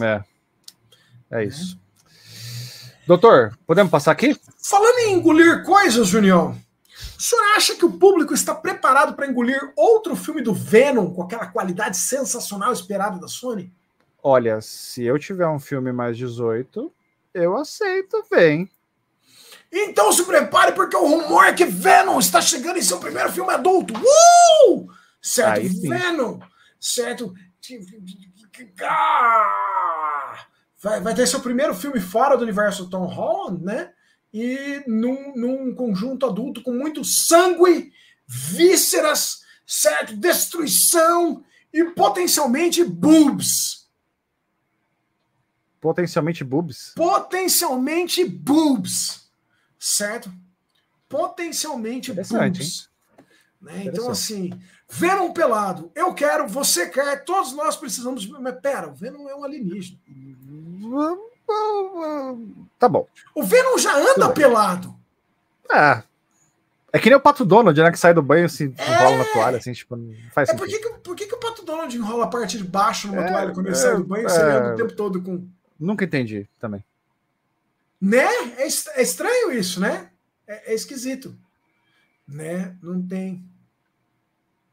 É. É isso. Doutor, podemos passar aqui? Falando em engolir coisas, Junião, o senhor acha que o público está preparado para engolir outro filme do Venom com aquela qualidade sensacional esperada da Sony? Olha, se eu tiver um filme mais 18, eu aceito, vem. Então se prepare, porque o rumor é que Venom está chegando em seu primeiro filme adulto. Uh! Certo, Aí. Venom. Certo. Ah! Vai, vai ter seu primeiro filme fora do universo Tom Holland, né? E num, num conjunto adulto com muito sangue, vísceras, certo? Destruição e potencialmente boobs. Potencialmente boobs. Potencialmente boobs. Certo? potencialmente boobs. Né? Então, assim, Venom pelado. Eu quero, você quer, todos nós precisamos. de- Mas pera, o Venom é um alienígena. Tá bom. O Venom já anda pelado. É. É que nem o Pato Donald, né? Que sai do banho se enrola na toalha, assim, tipo, não faz É por sentido. que, que, por que, que o Pato Donald enrola a parte de baixo numa É, toalha quando ele é, sai do banho? Você é. anda o tempo todo com. Nunca entendi também. Né? É, é estranho isso, né? É, é esquisito. Né? Não tem.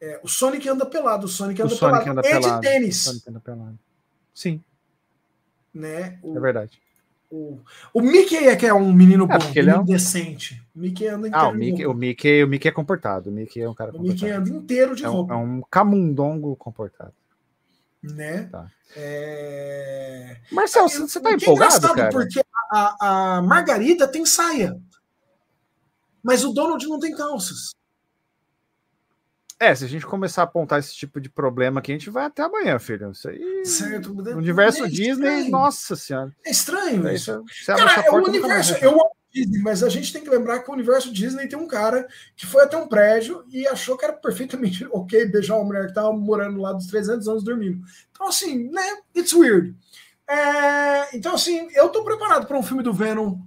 É, o Sonic anda pelado, o Sonic O anda Sonic pelado. anda é pelado. de tênis. Sonic anda pelado. Sim, Né? O, é verdade. o, o Mickey é que é um menino bom, porque ele é um- decente. O Mickey anda inteiro Ah, o Mickey, o. Mickey, o Mickey é comportado. O Mickey é um cara O Mickey comportado. anda inteiro de É um, roupa. é um camundongo comportado. Né? Tá. É... Marcel, você, você tá O é empolgado, engraçado, cara? Porque a, a Margarida tem saia. Mas o Donald não tem calças. É, se a gente começar a apontar esse tipo de problema aqui, a gente vai até amanhã, filho. Isso aí. Certo? No universo É Disney, estranho. nossa senhora. É estranho isso. Cara, é o universo. Eu amo Disney, mas a gente tem que lembrar que o universo Disney tem um cara que foi até um prédio e achou que era perfeitamente ok beijar uma mulher que tava morando lá dos 300 anos dormindo. Então, assim, né? It's weird. É, então, assim, eu tô preparado para um filme do Venom.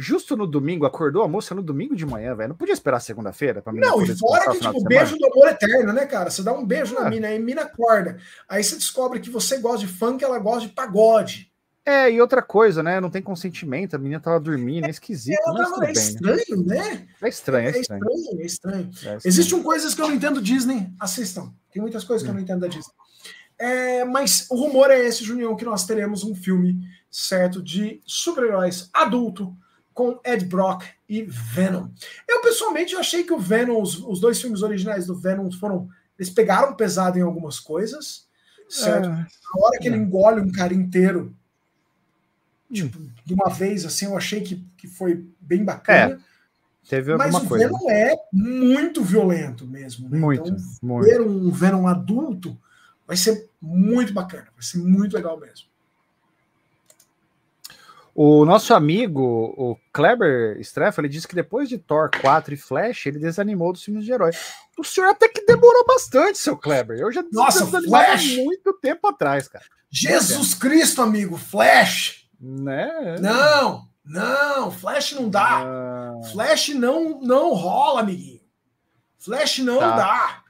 Justo no domingo, acordou a moça no domingo de manhã, velho. Não podia esperar segunda-feira pra mim Não, e fora que, tipo, beijo do amor eterno, né, cara? Você dá um beijo na É. mina, aí a mina acorda. Aí você descobre que você gosta de funk, ela gosta de pagode. É, e outra coisa, né? Não tem consentimento, a menina tava dormindo, é esquisito, Ela mas tava- é né? estranho, né? É estranho, é É estranho. estranho, é estranho. É estranho. Existem coisas que eu não entendo Disney, assistam. Tem muitas coisas que eu não entendo da Disney. É, mas o rumor é esse, Junião, que nós teremos um filme certo de super-heróis adulto com Ed Brock e Venom. Eu pessoalmente eu achei que o Venom, os, os dois filmes originais do Venom foram, eles pegaram pesado em algumas coisas, certo? É, Na hora que ele É. engole um cara inteiro, tipo, de uma vez assim, eu achei que, que foi bem bacana. teve Mas o coisa. Venom é muito violento mesmo. Né? Muito, Então, muito. ver um Venom adulto vai ser muito bacana, vai ser muito legal mesmo. O nosso amigo, o Kleber Streff, ele disse que depois de Thor 4 e Flash, ele desanimou dos filmes de herói. O senhor até que demorou bastante, seu Kleber. Eu já Nossa, Flash! muito tempo atrás, cara. Jesus Cristo, amigo, Flash! Né? Não, não, Flash não dá. Ah, Flash não, não rola, amiguinho. Flash não Tá. dá.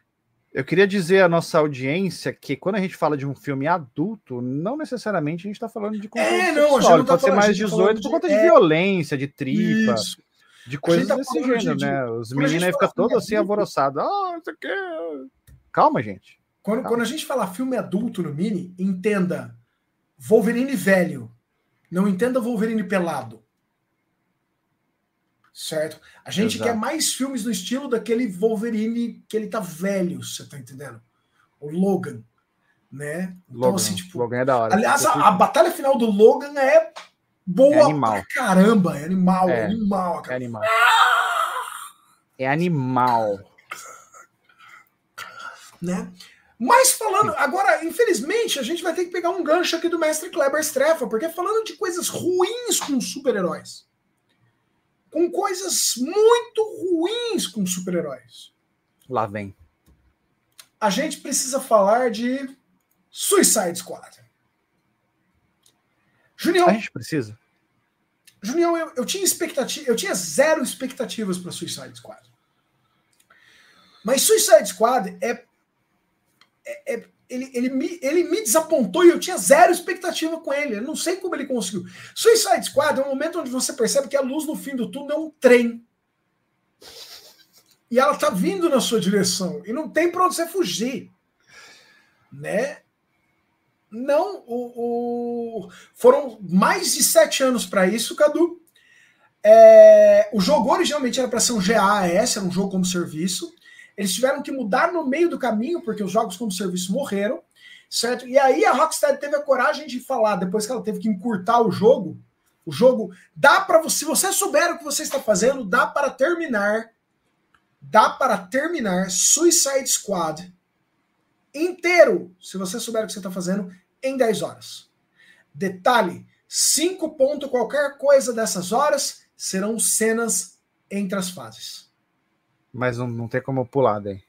Eu queria dizer à nossa audiência que quando a gente fala de um filme adulto, não necessariamente a gente está falando de conteúdo É, não, a gente sexual. não tá Pode ser falando, mais gente tá 18 falando por de- conta de é. violência, de tripa, Isso. de coisas tá desse de- gênero, de- né? Os meninos ficam todos assim alvoroçados. Ah, isso aqui. é-" Calma, gente. Quando, Tá. quando a gente fala filme adulto no Mini, entenda Wolverine velho. Não entenda Wolverine pelado. Certo? A gente Exato. quer mais filmes no estilo daquele Wolverine que ele tá velho, você tá entendendo? O Logan, né? Então, Logan, assim, tipo. Logan é da hora. Aliás, a, a batalha final do Logan é boa É animal. pra caramba. É animal, é, É. animal. É Cara. animal. É animal. né? Mas falando, agora, infelizmente, a gente vai ter que pegar um gancho aqui do mestre Kleber Strefa, porque falando de coisas ruins com super-heróis, com coisas muito ruins com super-heróis, Lá vem. a gente precisa falar de Suicide Squad. Junião, A gente precisa. Junião, eu, eu tinha expectativa, eu tinha zero expectativas para Suicide Squad. Mas Suicide Squad é, é- é- ele, ele, me, ele me desapontou e eu tinha zero expectativa com ele. Eu não sei como ele conseguiu. Suicide Squad é um momento onde você percebe que a luz no fim do túnel é um trem. E ela tá vindo na sua direção e não tem para onde você fugir, né? Não, o, o- foram mais de sete anos para isso, Cadu. É, o jogo originalmente era para ser um GAS, era um jogo como serviço. Eles tiveram que mudar no meio do caminho, porque os jogos como serviço morreram, certo? E aí a Rockstar teve a coragem de falar, depois que ela teve que encurtar o jogo, o jogo dá para você, se você souber o que você está fazendo, dá para terminar, dá para terminar Suicide Squad inteiro, se você souber o que você está fazendo, em 10 horas. Detalhe: 5 ponto qualquer coisa dessas horas serão cenas entre as fases. Mas não, não tem como pular daí.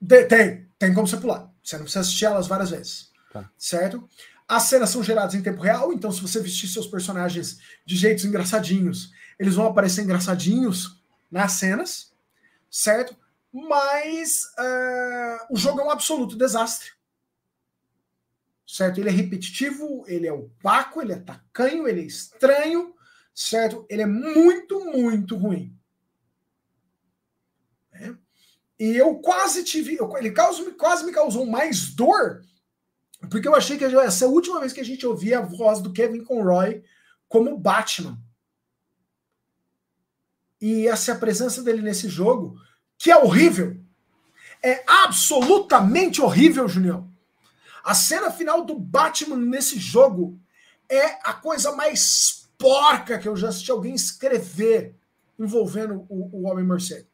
De- tem, tem como você pular. Você não precisa assistir elas várias vezes. Tá. Certo? As cenas são geradas em tempo real, então se você vestir seus personagens de jeitos engraçadinhos, eles vão aparecer engraçadinhos nas cenas, certo? Mas ah, o jogo é um absoluto desastre. Certo? Ele é repetitivo, ele é opaco, ele é tacanho, ele é estranho, certo? Ele é muito, muito ruim. E eu quase tive. eu- ele quase me causou mais dor, porque eu achei que ia ser a última vez que a gente ouvia a voz do Kevin Conroy como Batman. E ia ser a presença dele nesse jogo, que é horrível. É absolutamente horrível, Junião. A cena final do Batman nesse jogo é a coisa mais porca que eu já assisti alguém escrever envolvendo o, o Homem Morcego.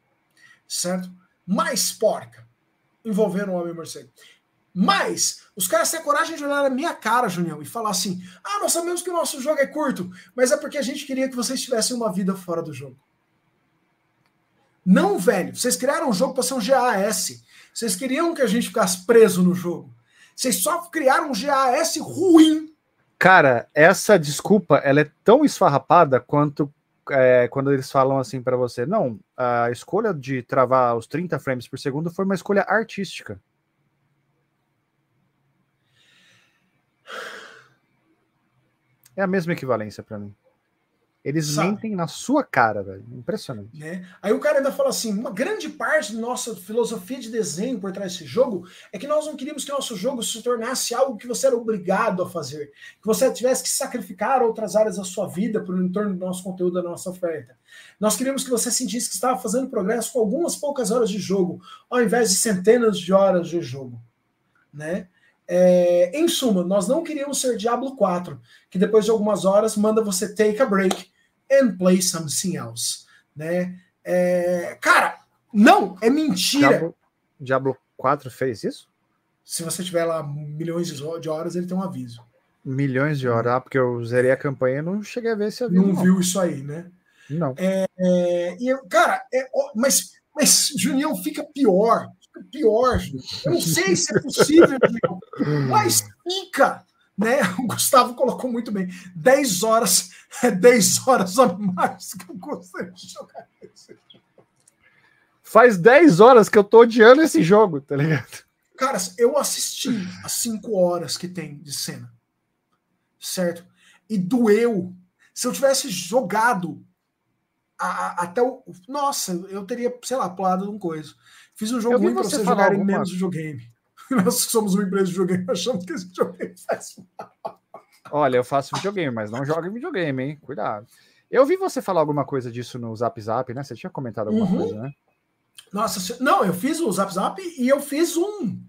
Certo? Mais porca envolvendo o Homem Morcego. Mas os caras têm a coragem de olhar na minha cara, Junião, e falar assim: ah, nós sabemos que o nosso jogo é curto, mas é porque a gente queria que vocês tivessem uma vida fora do jogo. Não, velho. Vocês criaram um jogo para ser um GAS. Vocês queriam que a gente ficasse preso no jogo. Vocês só criaram um GAS ruim. Cara, essa desculpa ela é tão esfarrapada quanto é, quando eles falam assim pra você. Não, a escolha de travar os 30 frames por segundo foi uma escolha artística. É a mesma equivalência pra mim. Eles Sabe? mentem na sua cara, velho. Impressionante. Né? Aí o cara ainda fala assim: uma grande parte da nossa filosofia de desenho por trás desse jogo é que nós não queríamos que o nosso jogo se tornasse algo que você era obrigado a fazer, que você tivesse que sacrificar outras áreas da sua vida por em torno do nosso conteúdo, da nossa oferta. Nós queríamos que você sentisse que estava fazendo progresso com algumas poucas horas de jogo, ao invés de centenas de horas de jogo. Né? É, em suma, nós não queríamos ser Diablo 4, que depois de algumas horas manda você take a break and play something else. Né? É, cara, não, é mentira. Diablo, Diablo 4 fez isso? Se você tiver lá milhões de ho- de horas, ele tem um aviso. Milhões de horas. Ah, porque eu zerei a campanha e não cheguei a ver esse aviso. Não viu isso aí, né? Não. É, e eu- cara, é, mas, mas Junião fica pior. Fica pior, Junião. Eu não sei se é possível, Junião, mas fica. Né? O Gustavo colocou muito bem. 10 horas é 10 horas a mais que eu gostaria de jogar esse jogo. Faz 10 horas que eu tô odiando esse jogo, tá ligado? Cara, eu assisti as 5 horas que tem de cena. Certo? E doeu. Se eu tivesse jogado a- a- até o. Nossa, eu teria, sei lá, pulado um coisa. Fiz um jogo ruim pra você vocês jogarem menos videogame. Nós que somos uma empresa de videogame, achamos que esse videogame faz. Olha, eu faço videogame, mas não jogo em videogame, hein? Cuidado. Eu vi você falar alguma coisa disso no Zap Zap, né? Você tinha comentado alguma Uhum. coisa, né? Nossa, não, eu fiz o Zap Zap e eu fiz um.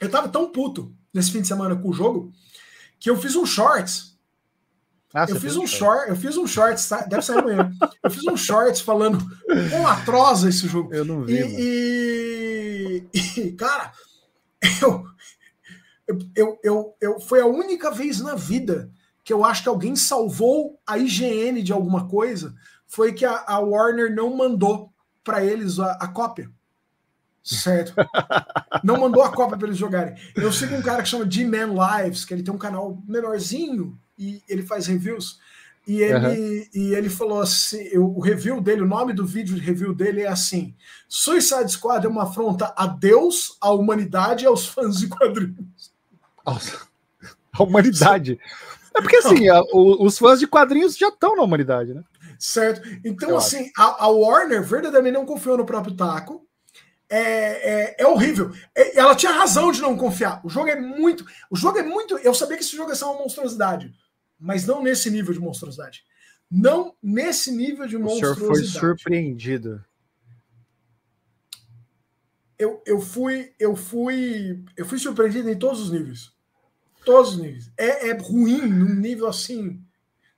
Eu tava tão puto nesse fim de semana com o jogo que eu fiz um shorts. Ah, eu fiz um isso? short, eu fiz um shorts, deve sair amanhã. Eu fiz um shorts falando quão atroz é esse jogo. Eu não vi. E, e- e, cara, eu, eu, eu, eu, foi a única vez na vida que eu acho que alguém salvou a IGN de alguma coisa, foi que a, a Warner não mandou para eles a, a cópia. Certo? Não mandou a cópia para eles jogarem. Eu sigo um cara que chama G-Man Lives, que ele tem um canal menorzinho e ele faz reviews. E ele, Aham. e ele falou assim: o review dele, o nome do vídeo de review dele é assim: Suicide Squad é uma afronta a Deus, à humanidade e aos fãs de quadrinhos. Nossa, a humanidade. É porque assim, a- o- os fãs de quadrinhos já estão na humanidade, né? Certo? Então, Eu assim, a, a Warner verdadeiramente não confiou no próprio Taco. É, é, é horrível. É, ela tinha razão de não confiar. O jogo é muito. O jogo é muito. Eu sabia que esse jogo ia ser uma monstruosidade, mas não nesse nível de monstruosidade. Não nesse nível de O senhor monstruosidade. foi surpreendido. eu, eu fui eu fui eu fui surpreendido em todos os níveis todos os níveis é, é ruim num nível assim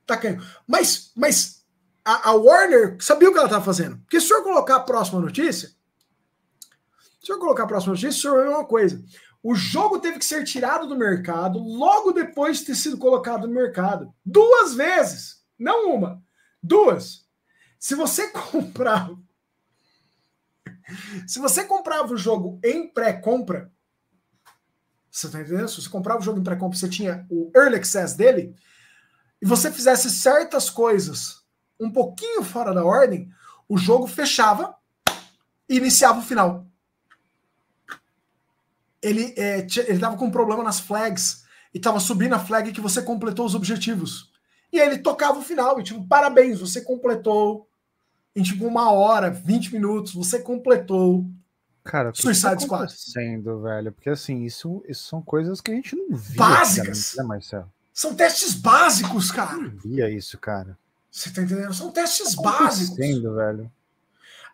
tá caindo mas mas a, a Warner sabia o que ela estava fazendo porque se o senhor colocar a próxima notícia se o senhor colocar a próxima notícia o senhor vê uma coisa o jogo teve que ser tirado do mercado logo depois de ter sido colocado no mercado duas vezes não uma duas se você comprar Se você comprava o jogo em pré-compra, você tá entendendo? Se você comprava o jogo em pré-compra, você tinha o early access dele, e você fizesse certas coisas um pouquinho fora da ordem, o jogo fechava e iniciava o final. Ele é, tinha- ele tava com um problema nas flags e tava subindo a flag que você completou os objetivos. E aí ele tocava o final e tipo, parabéns, você completou em tipo uma hora, 20 minutos, você completou. Cara, o que Suicide tá acontecendo, velho? Porque assim, isso, isso são coisas que a gente não via. Básicas. Né, Marcelo? São testes básicos, cara. Não via isso, cara. Você tá entendendo? São testes Tá básicos. velho.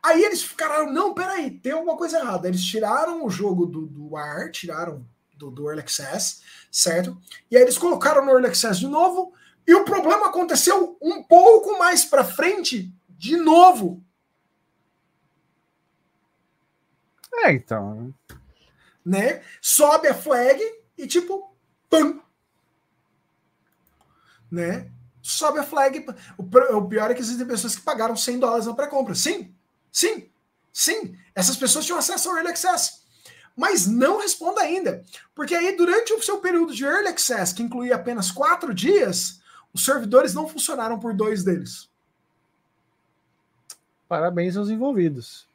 Aí eles ficaram, não, peraí, tem alguma coisa errada. Eles tiraram o jogo do, do ar, tiraram do, do Early Access, certo? E aí eles colocaram no Early Access de novo, e o problema aconteceu um pouco mais pra frente, de novo. É, então. né? Sobe a flag e tipo, pam! Né? Sobe a flag. O pior é que existem pessoas que pagaram 100 dólares na pré-compra. Sim, sim, sim. Essas pessoas tinham acesso ao Early Access. Mas não responda ainda. Porque aí, durante o seu período de Early Access, que incluía apenas quatro dias, os servidores não funcionaram por dois deles. Parabéns aos envolvidos.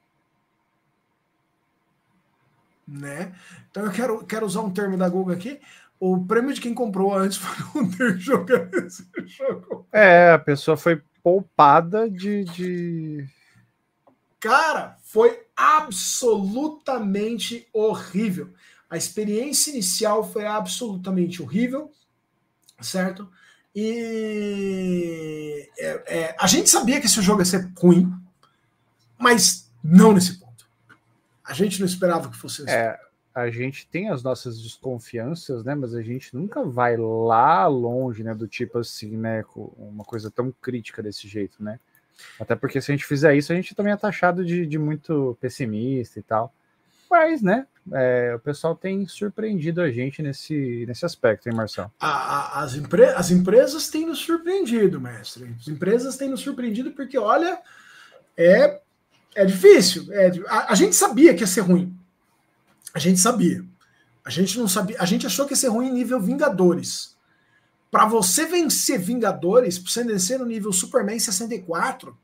né? Então eu quero, quero usar um termo da Google aqui. O prêmio de quem comprou antes foi não ter jogado esse jogo. É, a pessoa foi poupada de. de... Cara, foi absolutamente horrível. A experiência inicial foi absolutamente horrível, certo? E é, é, a gente sabia que esse jogo ia ser ruim, mas não nesse ponto. A gente não esperava que fosse É, a gente tem as nossas desconfianças, né? Mas a gente nunca vai lá longe, né? Do tipo assim, né? Uma coisa tão crítica desse jeito, né? Até porque se a gente fizer isso, a gente também é taxado de, de muito pessimista e tal. Mas, né? é, o pessoal tem surpreendido a gente nesse, nesse aspecto, hein, Marcelo? A- a- as, empre- as empresas têm nos surpreendido, mestre. As empresas têm nos surpreendido porque, olha, é, é difícil. É a, a gente sabia que ia ser ruim. A gente sabia. A gente não sabia. A gente achou que ia ser ruim em nível Vingadores. Para você vencer Vingadores, para você vencer no nível Superman 64,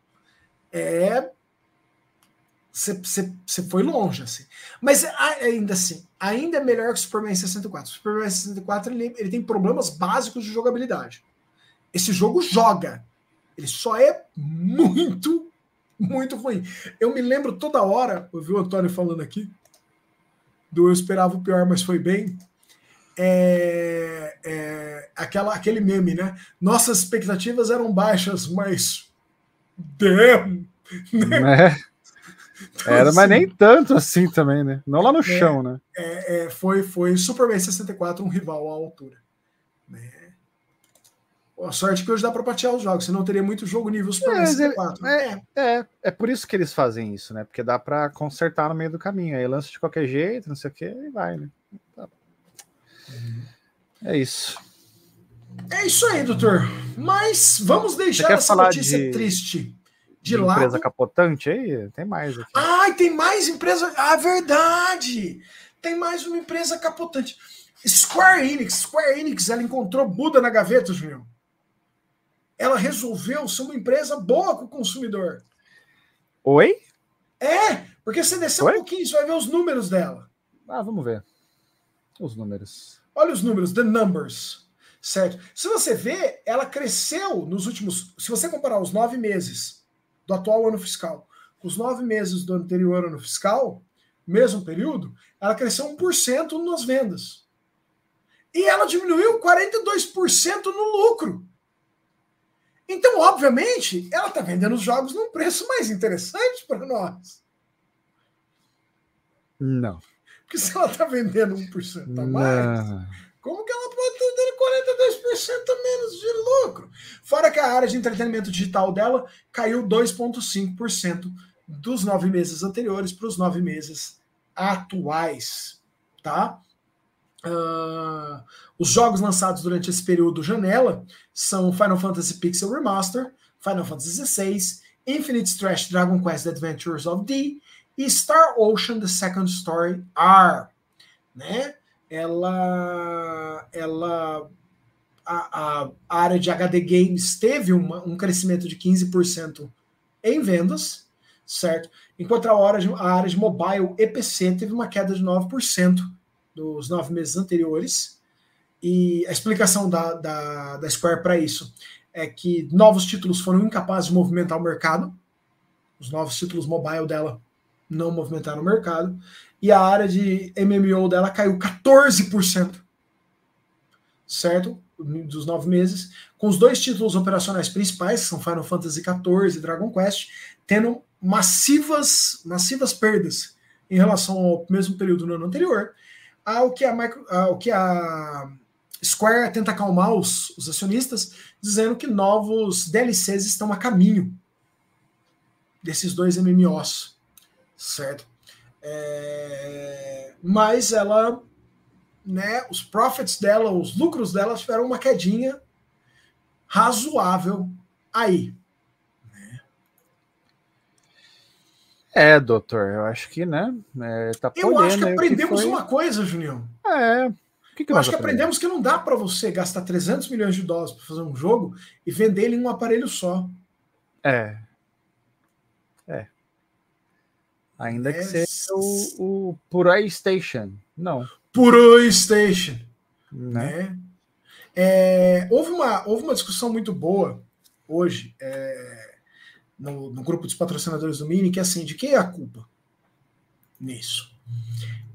é. Você- foi longe, assim. Mas ainda assim, ainda é melhor que o Superman 64. O Superman 64 ele, ele tem problemas básicos de jogabilidade. Esse jogo joga. Ele só é muito, muito ruim. Eu me lembro toda hora, eu vi o Antônio falando aqui, do Eu Esperava o Pior, mas foi bem. É, é, aquela, aquele meme, né? Nossas expectativas eram baixas, mas. Damn! Né? Então, Era, mas assim, nem tanto assim também, né? Não lá no chão, né? é, é, foi, foi Superman 64 um rival à altura. Né? A sorte que hoje dá para patear os jogos, senão teria muito jogo nível Superman Mas é- 64. é- É, é por isso que eles fazem isso, né? Porque dá pra consertar no meio do caminho. Aí lança de qualquer jeito, não sei o que, e vai, né? Tá. É isso. É isso aí, doutor. Mas vamos deixar essa notícia de- triste de, De lado. empresa capotante aí? Tem mais aqui. Ai, tem mais empresa. Ah, verdade! Tem mais uma empresa capotante. Square Enix. Square Enix, ela encontrou Buda na gaveta, Julião. Ela resolveu ser uma empresa boa com o consumidor. Oi? É, porque você descer um pouquinho, você vai ver os números dela. Ah, vamos ver. Os números. Olha os números, the numbers. Certo? Se você vê, ela cresceu nos últimos. Se você comparar os nove meses do atual ano fiscal com os nove meses do anterior ano fiscal, mesmo período, ela cresceu 1% nas vendas. E ela diminuiu 42% no lucro. Então, obviamente, ela está vendendo os jogos num preço mais interessante para nós. Não. Porque se ela está vendendo 1% a mais. Não. Como que ela pode ter 42% a menos de lucro? Fora que a área de entretenimento digital dela caiu 2,5% dos nove meses anteriores para os nove meses atuais. Tá? Ah, os jogos lançados durante esse período janela são Final Fantasy Pixel Remaster, Final Fantasy XVI, Infinite Trash Dragon Quest Adventures of D e Star Ocean The Second Story R, né? Ela, ela a, a área de HD Games teve uma, um crescimento de 15% em vendas, certo? Enquanto a, hora de, a área de mobile e PC teve uma queda de 9% dos nove meses anteriores. E a explicação da, da, da Square para isso é que novos títulos foram incapazes de movimentar o mercado. Os novos títulos mobile dela não movimentaram o mercado. E a área de MMO dela caiu 14%. Certo? Dos nove meses. Com os dois títulos operacionais principais, que são Final Fantasy XIV e Dragon Quest, tendo massivas, massivas perdas em relação ao mesmo período no ano anterior. Ao que a, micro, ao que a Square tenta acalmar os, os acionistas, dizendo que novos DLCs estão a caminho desses dois MMOs, certo? É, mas ela, né, os profits dela, os lucros dela tiveram uma quedinha razoável aí. É, doutor, eu acho que, né? É, tá eu acho que aprendemos que foi... uma coisa, Julião. É. Que que eu acho que aprendemos que não dá para você gastar 300 milhões de dólares para fazer um jogo e vender ele em um aparelho só. É. É. Ainda é... que seja o, o Puroi Station. Não. Puroi Station. Né? É, houve, uma, houve uma discussão muito boa hoje. É, no, no grupo dos patrocinadores do Mini, que é assim, de quem é a culpa nisso?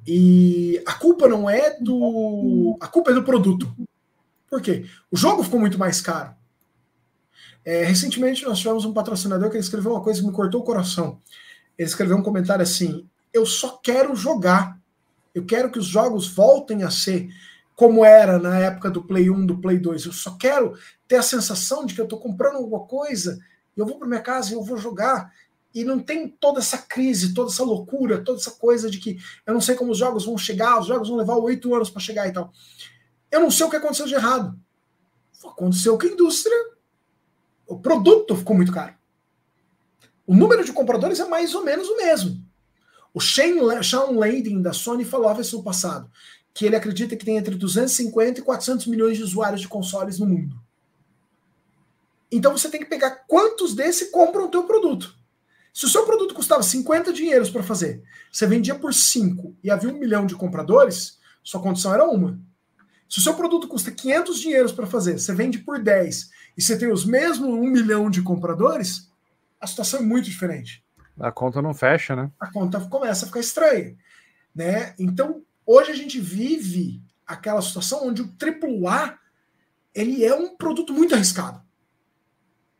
E a culpa não é do. A culpa é do produto. Por quê? O jogo ficou muito mais caro. É, recentemente nós tivemos um patrocinador que escreveu uma coisa que me cortou o coração. Ele escreveu um comentário assim: Eu só quero jogar. Eu quero que os jogos voltem a ser como era na época do Play 1, do Play 2. Eu só quero ter a sensação de que eu estou comprando alguma coisa eu vou para minha casa e eu vou jogar. E não tem toda essa crise, toda essa loucura, toda essa coisa de que eu não sei como os jogos vão chegar, os jogos vão levar oito anos para chegar e tal. Eu não sei o que aconteceu de errado. Aconteceu que a indústria, o produto ficou muito caro. O número de compradores é mais ou menos o mesmo. O Shane, Sean Layden da Sony falava isso no passado, que ele acredita que tem entre 250 e 400 milhões de usuários de consoles no mundo. Então você tem que pegar quantos desses compram o teu produto. Se o seu produto custava 50 dinheiros para fazer, você vendia por 5 e havia um milhão de compradores, sua condição era uma. Se o seu produto custa 500 dinheiros para fazer, você vende por 10 e você tem os mesmos 1 milhão de compradores, a situação é muito diferente. A conta não fecha, né? A conta começa a ficar estranha. Né? Então, hoje a gente vive aquela situação onde o AAA ele é um produto muito arriscado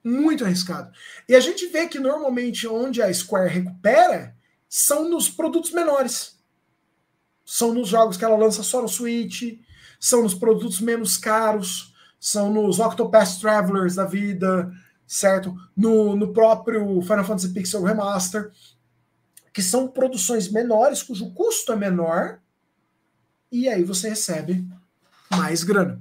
muito arriscado. E a gente vê que normalmente onde a Square recupera são nos produtos menores. São nos jogos que ela lança só no Switch, são nos produtos menos caros, são nos Octopath Travelers da vida, certo? No, no próprio Final Fantasy Pixel Remaster, que são produções menores, cujo custo é menor, e aí você recebe mais grana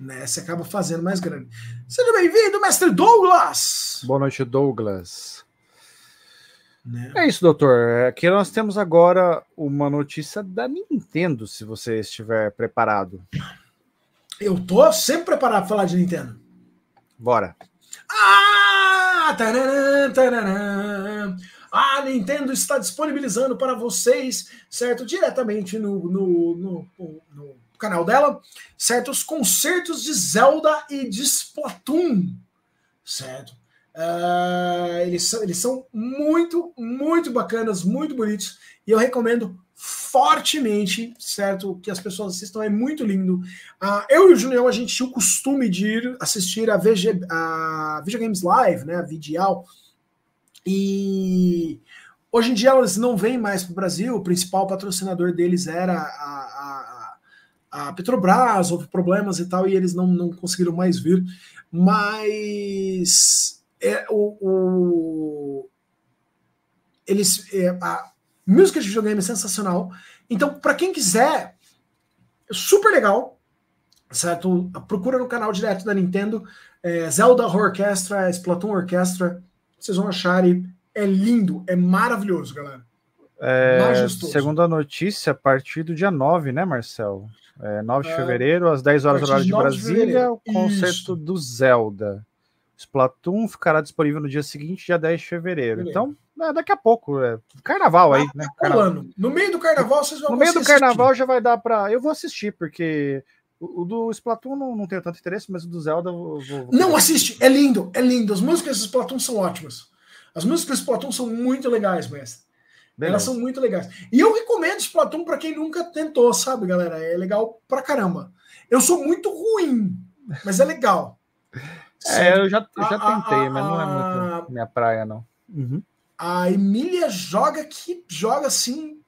né? Você acaba fazendo mais grana. Seja bem-vindo, mestre Douglas! Boa noite, Douglas. Né? É isso, doutor. Aqui nós temos agora uma notícia da Nintendo, se você estiver preparado. Eu tô sempre preparado para falar de Nintendo. Bora. Ah! Taranã, taranã. A Nintendo está disponibilizando para vocês, certo? Diretamente no, no, no, no canal dela, certos concertos de Zelda e de Splatoon, certo? Uh, eles, eles são muito, muito bacanas, muito bonitos, e eu recomendo fortemente, certo? Que as pessoas assistam, é muito lindo. Uh, eu e o Junião, a gente tinha o costume de ir assistir a, VG, a Video Games Live, né? A Vidial, e hoje em dia eles não vêm mais para o Brasil, o principal patrocinador deles era a, a a Petrobras, houve problemas e tal, e eles não, não conseguiram mais vir. Mas é, o, o eles, é, a música de videogame é sensacional. Então, para quem quiser, é super legal, certo? Procura no canal direto da Nintendo, é, Zelda Orchestra, Splatoon Orchestra, vocês vão achar e é lindo, é maravilhoso, galera. É, Majestoso. segundo a notícia, a partir do dia 9, né, Marcelo? É, 9 de É, fevereiro, às 10 horas horário de de 9 de Brasília, fevereiro. o concerto Isso. do Zelda. Splatoon ficará disponível no dia seguinte, dia 10 de fevereiro. Então, é, daqui a pouco, é carnaval aí, né? Tá Carnaval. No meio do carnaval, vocês vão No meio do conseguir carnaval já vai dar pra. Eu vou assistir, porque o, o do Splatoon não, não tenho tanto interesse, mas o do Zelda eu vou- vou- Não, assiste, é lindo, é lindo. As músicas do Splatoon são ótimas. As músicas do Splatoon são muito legais, mestre. Beleza. Elas são muito legais. E eu recomendo Splatoon para quem nunca tentou, sabe, galera? É legal pra caramba. Eu sou muito ruim, mas é legal. É, eu já, eu já A- a- tentei, mas não é a- muito minha praia, não. Uhum. A Emília joga que joga assim.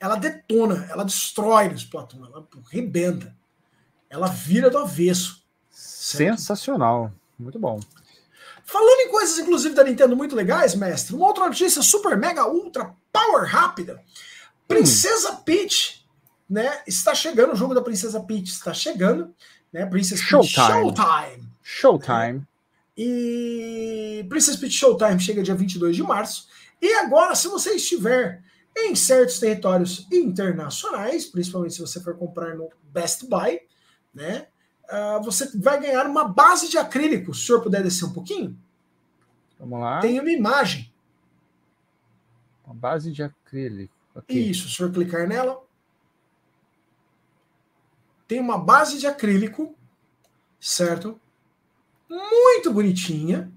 Ela detona, ela destrói no Splatoon, ela arrebenta. Ela vira do avesso. Certo? Sensacional. Muito bom. Falando em coisas, inclusive, da Nintendo muito legais, mestre, uma outra notícia super, mega, ultra, power rápida. Princesa Peach, né? Está chegando, o jogo da Princesa Peach está chegando, né? Princess Peach Showtime. Showtime. E Princess Peach Showtime chega dia 22 de março. E agora, se você estiver em certos territórios internacionais, principalmente se você for comprar no Best Buy, né? ah, você vai ganhar uma base de acrílico. Se o senhor puder descer um pouquinho, Vamos lá. tem uma imagem. Uma base de acrílico. Isso, se o senhor clicar nela, tem uma base de acrílico, certo? Muito bonitinha,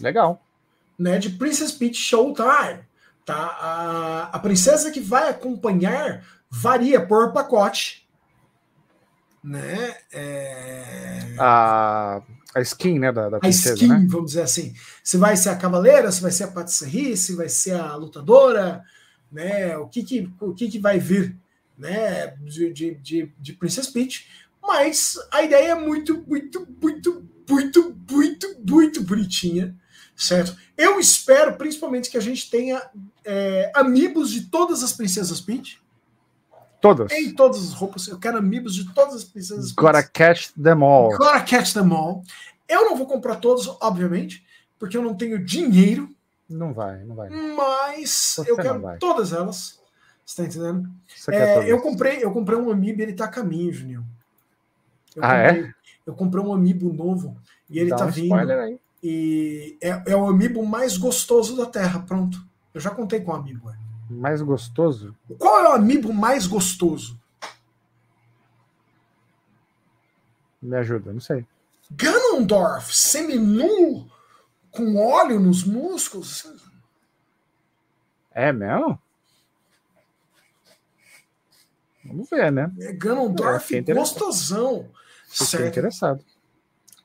Legal. né? De Princess Peach Showtime. Tá? A, a princesa que vai acompanhar varia por pacote, né? É... A, a skin, né, da, da a princesa, skin, né? vamos dizer assim. Se vai ser a cavaleira, se vai ser a patisserie, se vai ser a lutadora, né? O que que, o que, que vai vir, né? De, de, de, de Princess Peach. Mas a ideia é muito, muito, muito, muito, muito, muito bonitinha, certo? Eu espero, principalmente, que a gente tenha é, amigos de todas as Princesas Peach, Todas. em todas as roupas. Eu quero amigos de todas as Princesas Peach. Gotta catch them all. Gotta catch them all. Eu não vou comprar todos, obviamente, porque eu não tenho dinheiro, Não vai, não vai. mas Você eu quero todas elas. Você tá entendendo? É, eu comprei, eu comprei um amiibo e ele tá a caminho, Juninho. Eu Ah, é? comprei, Eu comprei um amiibo novo e ele Dá tá um vindo. aí. E é, é o amiibo mais gostoso da Terra. Pronto. Eu já contei com o amiibo. é. Mais gostoso? Qual é o amiibo mais gostoso? Me ajuda, não sei. Ganondorf, seminu, com óleo nos músculos. É mesmo? Vamos ver, né? É É, Ganondorf interessado. gostosão. Fiquei Certo? interessado.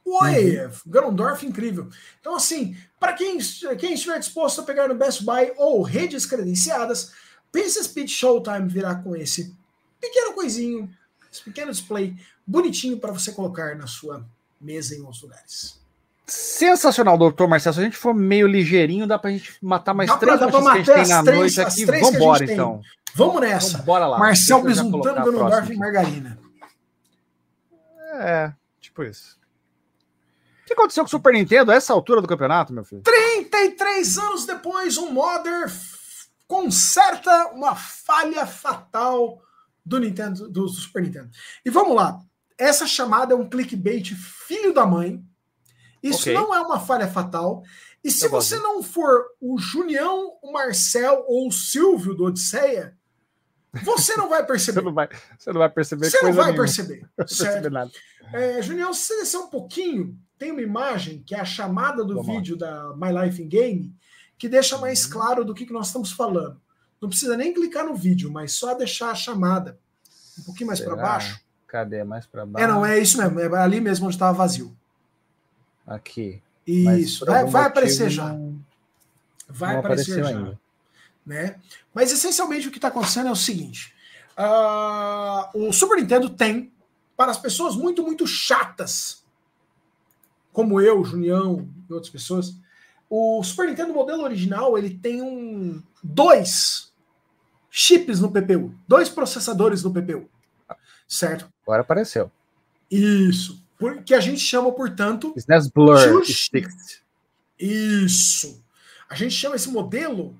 Oi, Uhum. Ganondorf incrível. Então, assim, para quem, quem estiver disposto a pegar no Best Buy ou redes credenciadas, Princess Peach Showtime virá com esse pequeno coisinho, esse pequeno display bonitinho para você colocar na sua mesa em alguns lugares. Sensacional, doutor Marcelo. Se a gente for meio ligeirinho, dá pra gente matar mais Dá pra- três dá pra notícias que a gente matar tem na três- noite aqui. Vambora, então. Vamos nessa. Bora lá. Marcel Ganondorf próxima e margarina. É, tipo isso. O que aconteceu com o Super Nintendo a essa altura do campeonato, meu filho? 33 anos depois, um modder conserta uma falha fatal do Nintendo, do Super Nintendo. E vamos lá. Essa chamada é um clickbait filho da mãe. Isso Ok. não é uma falha fatal. E se Eu gosto você não for o Junião, o Marcel ou o Silvio do Odisseia, você não vai Você perceber. não vai, você não vai perceber Você não vai nenhuma. perceber. Não vai perceber Certo? nada. É, Junião, se você descer um pouquinho, tem uma imagem que é a chamada do Vamos lá. vídeo da My Life in Game, que deixa mais Uhum. claro do que, que nós estamos falando. Não precisa nem clicar no vídeo, mas só deixar a chamada um pouquinho mais para baixo. Cadê? Mais pra baixo? É, não, é isso mesmo. É ali mesmo onde estava vazio. Aqui. Isso. Vai, vai aparecer já. Vai aparecer já. ainda. Né? Mas essencialmente o que está acontecendo é o seguinte: ah, o Super Nintendo tem para as pessoas muito, muito chatas, como eu, Junião e outras pessoas, o Super Nintendo modelo original ele tem um dois chips no PPU, dois processadores no PPU, certo? Agora apareceu. Isso, que a gente chama, portanto, SNES Blur. Isso. A gente chama esse modelo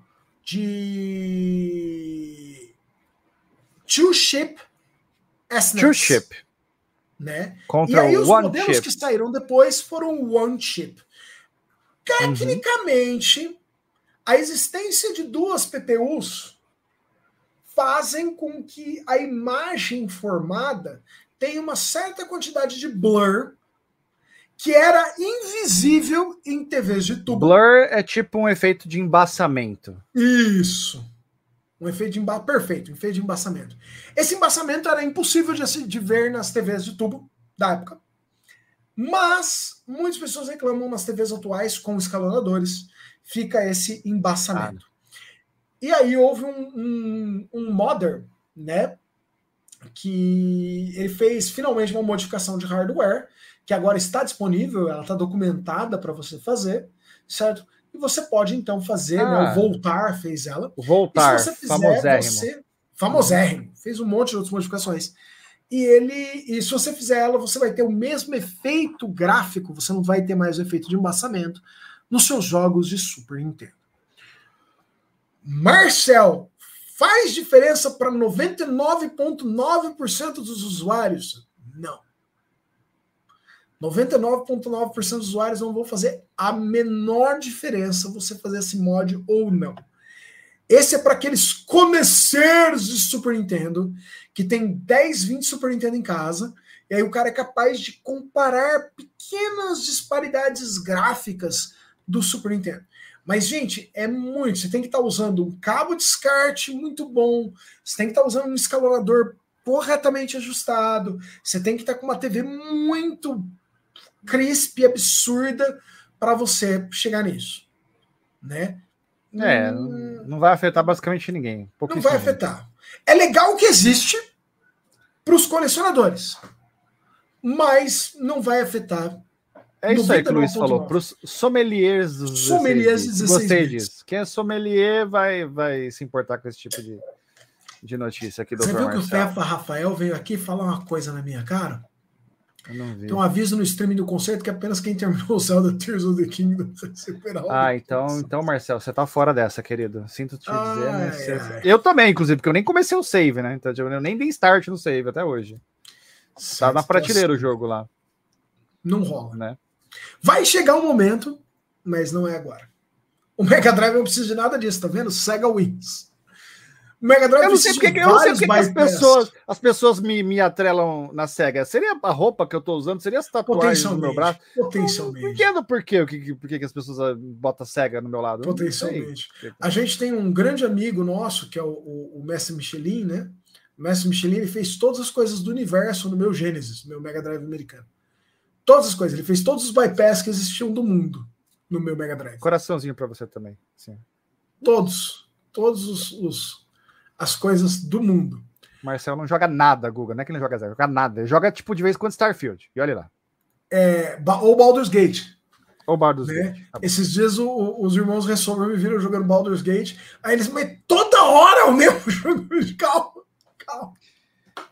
de two-ship SNES. Two chip. Né? E Contra aí os one modelos chip. que saíram depois foram one chip. Uhum. Tecnicamente, a existência de duas PPUs fazem com que a imagem formada tenha uma certa quantidade de blur que era invisível em TVs de tubo. Blur é tipo um efeito de embaçamento. Isso. Um efeito de emba... perfeito, um efeito de embaçamento. Esse embaçamento era impossível de, de ver nas TVs de tubo da época. Mas muitas pessoas reclamam nas TVs atuais com escalonadores, fica esse embaçamento. E aí houve um, um, um modder, né? Que ele fez finalmente uma modificação de hardware, que agora está disponível, ela está documentada para você fazer, certo? E você pode então fazer, né? Ah. O Voltar fez ela. O E Voltar, se você fizer, famosérrimo. você. Famosérrimo. Fez um monte de outras modificações. E ele. E se você fizer ela, você vai ter o mesmo efeito gráfico, você não vai ter mais o efeito de embaçamento nos seus jogos de Super Nintendo. Marcel, faz diferença para 99,9% dos usuários? Não. 99,9% dos usuários não vão fazer a menor diferença você fazer esse mod ou não. Esse é para aqueles conhecers de Super Nintendo que tem 10, 20 Super Nintendo em casa, e aí o cara é capaz de comparar pequenas disparidades gráficas do Super Nintendo. Mas, gente, é muito. Você tem que estar usando um cabo de SCART muito bom, você tem que estar usando um escalonador corretamente ajustado, você tem que estar com uma TV muito crisp, absurda, para você chegar nisso. Né? É, Hum, não vai afetar basicamente ninguém. não vai afetar. É legal que existe para os colecionadores, mas não vai afetar. É isso aí que o Luiz 99,9. falou. Para os sommeliers dos 16 Sommeliers bits. 16 Gostei disso. Quem é sommelier vai, vai se importar com esse tipo de, de notícia aqui, Você doutor viu que o. Fefa Rafael veio aqui falar uma coisa na minha cara? Tem um aviso no streaming do concerto que apenas quem terminou o Zelda Tears of the Kingdom vai superar Ah, então, então, Marcelo, você tá fora dessa, querido. Sinto te dizer, mas você- eu também, inclusive, porque eu nem comecei o save, né? Então, eu nem dei start no save até hoje. Tá na então, prateleira o jogo lá, Não rola. né? Vai chegar um momento, mas não é agora. O Mega Drive não precisa de nada disso, tá vendo? Sega wins. O Mega Drive Eu não sei porque, eu não sei porque que as pessoas, as pessoas me, me atrelam na SEGA. Seria a roupa que eu tô usando? Seria as tatuagens no meu braço? Potencialmente. Eu não entendo por que, por que que as pessoas ah, botam SEGA no meu lado. Potencialmente. A gente tem um grande amigo nosso, que é o, o, o Mestre Michelin, né? O Mestre Michelin ele fez todas as coisas do universo no meu Genesis, meu Mega Drive americano. Todas as coisas. Ele fez todos os bypass que existiam do mundo no meu Mega Drive. Coraçãozinho pra você também. Sim. Todos. Todos os, os- as coisas do mundo. Marcel não joga nada, Guga. Não é que ele não joga zero, joga nada. Ele joga, tipo, de vez em quando Starfield. E olha lá. É, ou Baldur's Gate. Ou Baldur's Né? Gate. Tá. Esses dias o- o- os irmãos Ressover me viram jogando Baldur's Gate. Aí eles, mas toda hora é o mesmo jogo. Calma, calma.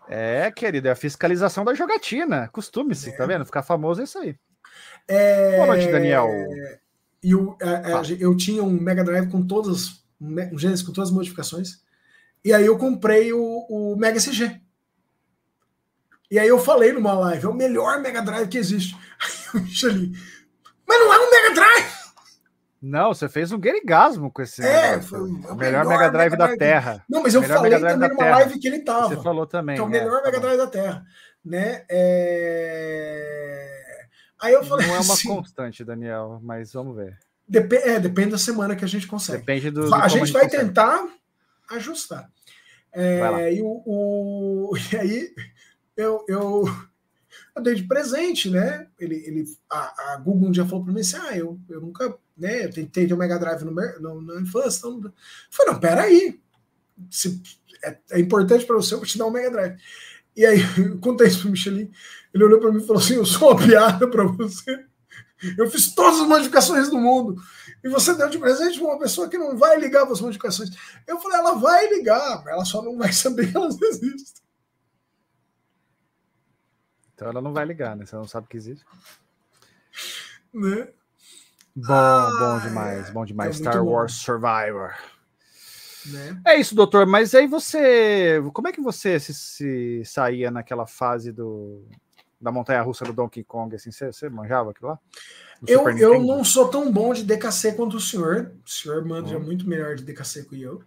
É, querido, é a fiscalização da jogatina. Costume-se, tá vendo? Ficar famoso é isso aí. É, Boa noite, Daniel. E o, a- a- Fala. eu tinha um Mega Drive com todas, um Genesis com todas as modificações. E aí eu comprei o, o Mega CG. E aí eu falei numa live, é o melhor Mega Drive que existe. Aí o Michelin, mas não é um Mega Drive! Não, você fez um guerigasmo com esse. É, foi o melhor melhor Mega Drive da Drive. Terra. Não, mas eu falei também numa Terra. live que ele tava. Você falou também. que é o é, melhor tá Mega bom. Drive da Terra. Né? É... Aí eu falei Não é uma assim, constante, Daniel, mas vamos ver. depe- é, depende da semana que a gente consegue. Depende do. a gente vai consegue. tentar ajustar. É, e, o, o- e aí eu, eu, eu dei de presente, né? Ele, ele, a, a Google um dia falou para mim assim: ah, eu, eu nunca né, eu tentei ter o Mega Drive no, no, na infância. Então... Eu falei, não, peraí. Se, é, é importante para você, eu vou te dar um Mega Drive. E aí, eu contei isso pro Michelin. Ele olhou para mim e falou assim: eu sou uma piada para você. Eu fiz todas as modificações do mundo. E você deu de presente para uma pessoa que não vai ligar para as modificações. Eu falei, ela vai ligar, ela só não vai saber que elas existem. Então ela não vai ligar, né? Você não sabe que existe. Né? Bom, Ah, bom demais, bom demais. É Star bom. Wars Survivor. Né? É isso, doutor. Mas aí você. Como é que você se, se saía naquela fase do da montanha russa do Donkey Kong? Assim, você, manjava aquilo lá? No Eu, Super eu Nintendo? não sou tão bom de DKC quanto o senhor. O senhor manja Uhum. muito melhor de DKC que eu.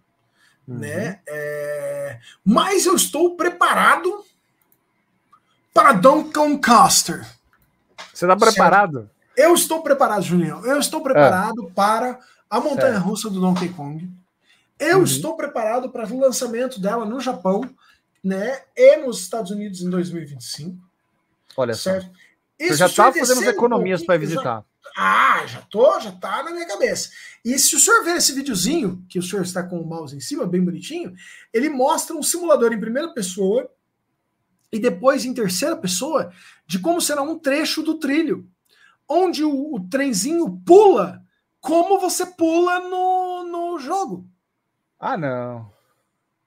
Uhum. né? É, Mas eu estou preparado para Donkey Kong Caster. Você tá preparado? Eu estou preparado, Julião. Eu estou preparado para a montanha russa do Donkey Kong. Eu Uhum. estou preparado para o lançamento dela no Japão, né? E nos Estados Unidos em 2025. Olha só. certo? Você se já o senhor tá fazendo as um economias para pouquinho, já- visitar. Ah, já tô, já tá na minha cabeça. E se o senhor ver esse videozinho, que o senhor está com o mouse em cima, bem bonitinho, ele mostra um simulador em primeira pessoa e depois em terceira pessoa de como será um trecho do trilho, onde o, o trenzinho pula como você pula no, no jogo. Ah, não.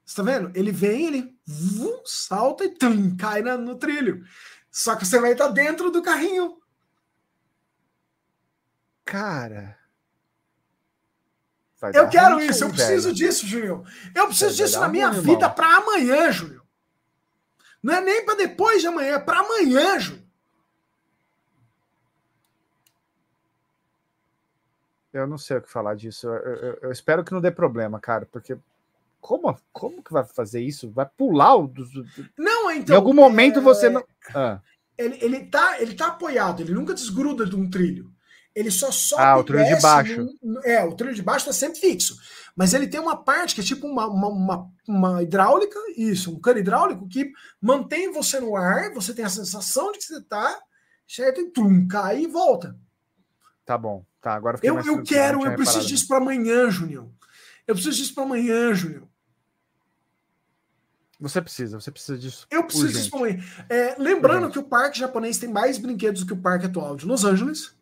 Você tá vendo? Ele vem, ele vum, salta e tum, cai na- no trilho. Só que você vai estar dentro do carrinho. Cara. Eu quero isso, eu preciso velho. disso, Júlio. Eu preciso Vai disso na minha ruim, vida para amanhã, Júlio. Não é nem para depois de amanhã, é para amanhã, Júlio. Eu não sei o que falar disso. Eu, eu- eu espero que não dê problema, cara, porque como, como que vai fazer isso? Vai pular o. do- do- Não, então. em algum momento é, você não. Ah, Ele, ele, tá, ele tá apoiado, ele nunca desgruda de um trilho. Ele só sobe Ah, o trilho de baixo. no- é, o trilho de baixo tá sempre fixo. Mas ele tem uma parte que é tipo uma, uma, uma, uma hidráulica, isso, um cano hidráulico que mantém você no ar, você tem a sensação de que você tá, certo? E tum, cai e volta. tá bom. Tá, agora eu Eu, quero, eu preciso disso para amanhã, Junião. Eu preciso disso para amanhã, Junião. Você precisa, você precisa disso. Eu preciso urgente. amanhã. É, lembrando Urgente. que o parque japonês tem mais brinquedos do que o parque atual de Los Angeles,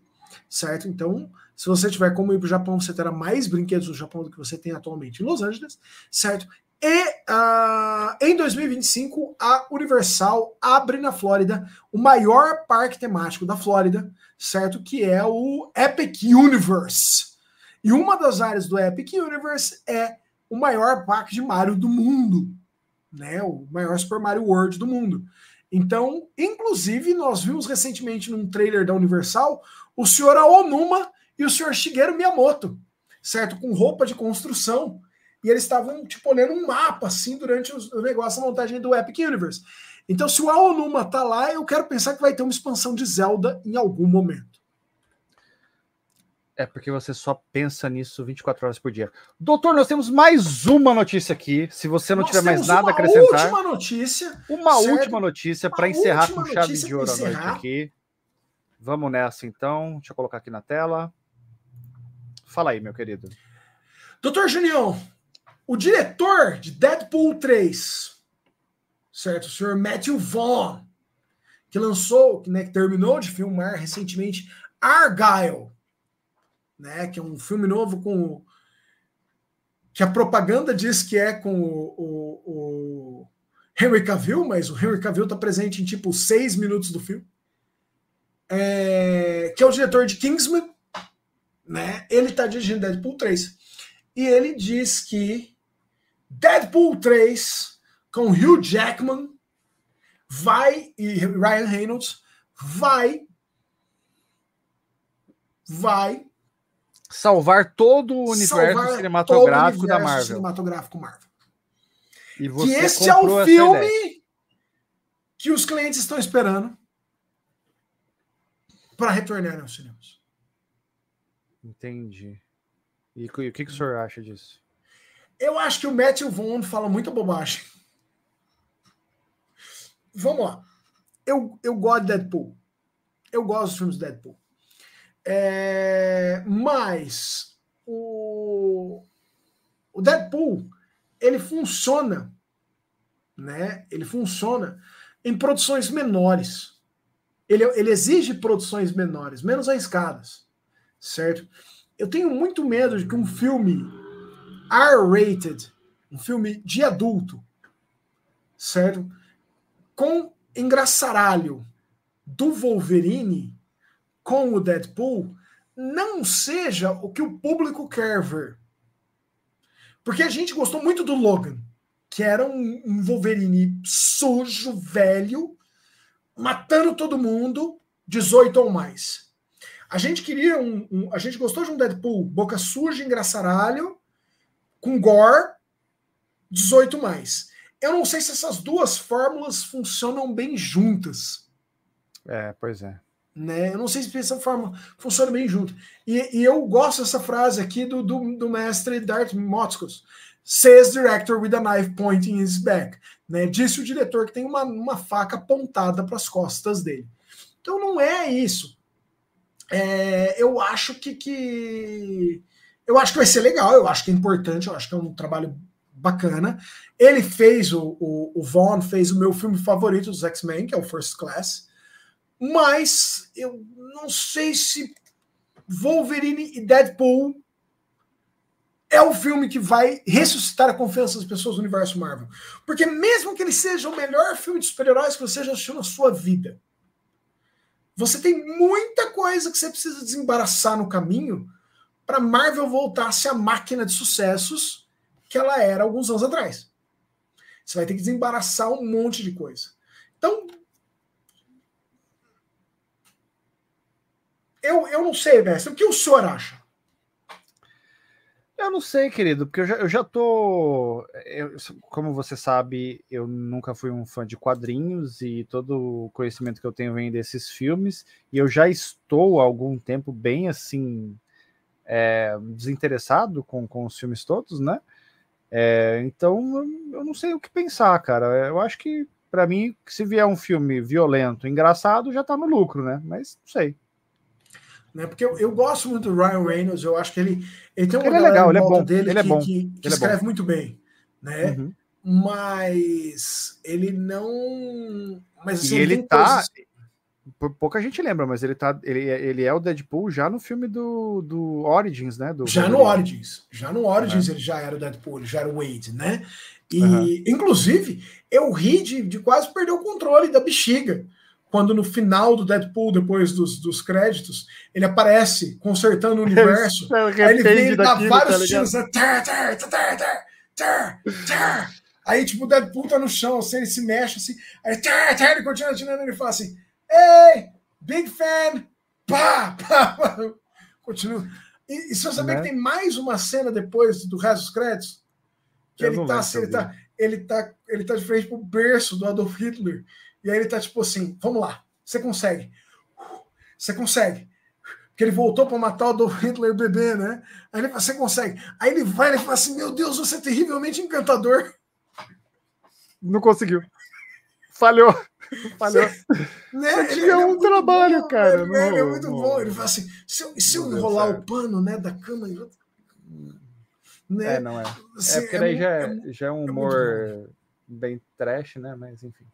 certo? Então, se você tiver como ir para o Japão, você terá mais brinquedos no Japão do que você tem atualmente em Los Angeles, certo? E ah, em 2025, a Universal abre na Flórida o maior parque temático da Flórida, certo? Que é o Epic Universe. E uma das áreas do Epic Universe é o maior parque de Mario do mundo, né? O maior Super Mario World do mundo. Então, inclusive, nós vimos recentemente num trailer da Universal o senhor Aonuma e o senhor Shigeru Miyamoto, certo? Com roupa de construção. E eles estavam, tipo, olhando um mapa, assim, durante o negócio, a montagem do Epic Universe. Então, se o Aonuma tá lá, eu quero pensar que vai ter uma expansão de Zelda em algum momento. É porque você só pensa nisso 24 horas por dia. Doutor, nós temos mais uma notícia aqui. Se você não Nós tiver mais nada a uma acrescentar, última notícia. uma última notícia Uma para encerrar com chave de ouro a noite aqui. Vamos nessa então. Deixa eu colocar aqui na tela. Fala aí, meu querido. Doutor Junião, o diretor de Deadpool 3, certo? O senhor Matthew Vaughn, que lançou, né, que terminou de filmar recentemente Argyle, né? Que é um filme novo com. que a propaganda diz que é com o, o- o Henry Cavill, mas o Henry Cavill está presente em tipo seis minutos do filme. É, que é o diretor de Kingsman, né? Ele está dirigindo Deadpool 3. E ele diz que Deadpool 3 com Hugh Jackman vai e Ryan Reynolds vai vai Salvar todo o universo salvar cinematográfico todo o da universo Marvel. cinematográfico Marvel. E Que esse é o filme que os clientes estão esperando para retornar aos cinemas. Entendi. E o que, que o senhor acha disso? Eu acho que o Matthew Vaughn fala muita bobagem. Vamos lá. Eu, eu gosto de Deadpool. Eu gosto dos filmes do Deadpool. É, mas o, o Deadpool ele funciona, né? Ele funciona em produções menores. Ele, ele exige produções menores, menos arriscadas, certo? Eu tenho muito medo de que um filme R-rated, um filme de adulto, certo? Com engraçaralho do Wolverine com o Deadpool não seja o que o público quer ver. Porque a gente gostou muito do Logan, que era um, um Wolverine sujo, velho, matando todo mundo, 18 ou mais. A gente queria um, um, A gente gostou de um Deadpool boca suja, engraçaralho, com gore, 18 mais. Eu não sei se essas duas fórmulas funcionam bem juntas. É, pois é. Né? Eu não sei se essa forma funciona bem junto. E, e eu gosto dessa frase aqui do, do, do mestre Darth Motzkos. Says director with a knife pointing his back. Né? Disse o diretor que tem uma, uma faca apontada para as costas dele. Então não é isso. É, eu acho que, que eu acho que vai ser legal, eu acho que é importante, eu acho que é um trabalho bacana. Ele fez o, o, o Vaughn fez o meu filme favorito dos X-Men, que é o First Class. Mas eu não sei se Wolverine e Deadpool é o filme que vai ressuscitar a confiança das pessoas no universo Marvel. Porque mesmo que ele seja o melhor filme de super-heróis que você já assistiu na sua vida, você tem muita coisa que você precisa desembaraçar no caminho para Marvel voltar a ser a máquina de sucessos que ela era alguns anos atrás. Você vai ter que desembaraçar um monte de coisa. Então, Eu, eu não sei, mestre. O que o senhor acha? Eu não sei, querido, porque eu já, eu já tô. Eu, como você sabe, eu nunca fui um fã de quadrinhos e todo o conhecimento que eu tenho vem desses filmes, e eu já estou há algum tempo bem assim. É, desinteressado com, com os filmes todos, né? É, então eu não sei o que pensar, cara. Eu acho que, para mim, se vier um filme violento, engraçado, já tá no lucro, né? Mas não sei né? Porque eu, eu, gosto muito do Ryan Reynolds, eu acho que ele, ele tem uma ele é legal, ele é bom, dele ele é bom, que, que, que ele escreve é muito bem, né? Uhum. Mas ele não. Mas assim, e ele tá. Coisas... Pouca gente lembra, mas ele tá. Ele, ele é o Deadpool já no filme do, do Origins, né? Do já no Origins. Já no Origins uhum. ele já era o Deadpool, ele já era o Wade, né? E, uhum. inclusive, eu ri de, de quase perder o controle da bexiga quando no final do Deadpool, depois dos, dos créditos, ele aparece consertando o universo. aí ele vem e dá vários tá tiros. Né? Aí, tipo, o Deadpool tá no chão, assim, ele se mexe assim. Aí ele continua atirando e ele fala assim: Ei, big fan! Pá, pá, pá. Continua. E, e você saber né? que tem mais uma cena depois do resto dos créditos? Que ele tá, assim, ele tá, ele, tá, ele tá de frente pro berço do Adolf Hitler. E aí ele tá tipo assim: vamos lá, você consegue. Você consegue. Porque ele voltou para matar o Adolf Hitler bebê, né? Aí ele fala, você consegue. Aí ele vai e fala assim: meu Deus, você é terrivelmente encantador. Não conseguiu. Falhou. Falhou. Né? Ele, ele é um trabalho, bom, cara. Ele, ele é muito bom. Ele fala assim: se eu, se eu enrolar o pano né, da cama. Né? É, não é. Assim, é porque daí é, já, é, já é um humor bem trash, né? Mas enfim.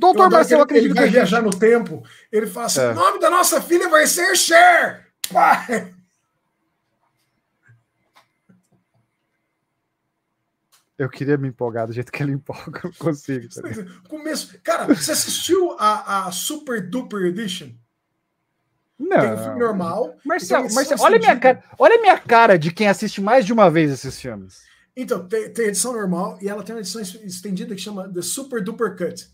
Doutor Marcelo acredita ele vai que viajar no tempo. Ele fala assim: é. o nome da nossa filha vai ser Cher. Pai. Eu queria me empolgar do jeito que ele empolga, não consigo. Tá Começo. Cara, você assistiu a, a Super Duper Edition? Não. Tem um filme normal. Marcelo, Marcelo olha, minha cara, olha minha cara de quem assiste mais de uma vez esses filmes. Então, tem, tem edição normal e ela tem uma edição estendida que chama The Super Duper Cut.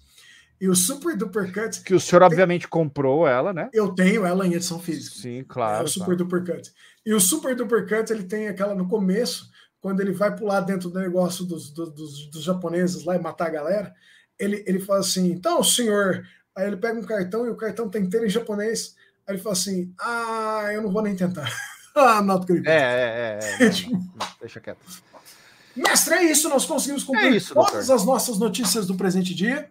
E o Super Duper Cut. Que o senhor, tem... obviamente, comprou ela, né? Eu tenho ela em edição física. Sim, claro. É o Super Duper Cut. E o Super Duper Cut, ele tem aquela no começo, quando ele vai pular dentro do negócio dos, dos, dos, dos japoneses lá e matar a galera, ele, ele fala assim: então, senhor. Aí ele pega um cartão e o cartão tem inteiro em japonês. Aí ele fala assim: ah, eu não vou nem tentar. ah, not good. É, é, é. é não, não, deixa quieto. Mestre, é isso. Nós conseguimos cumprir é isso, todas doutor. as nossas notícias do presente dia.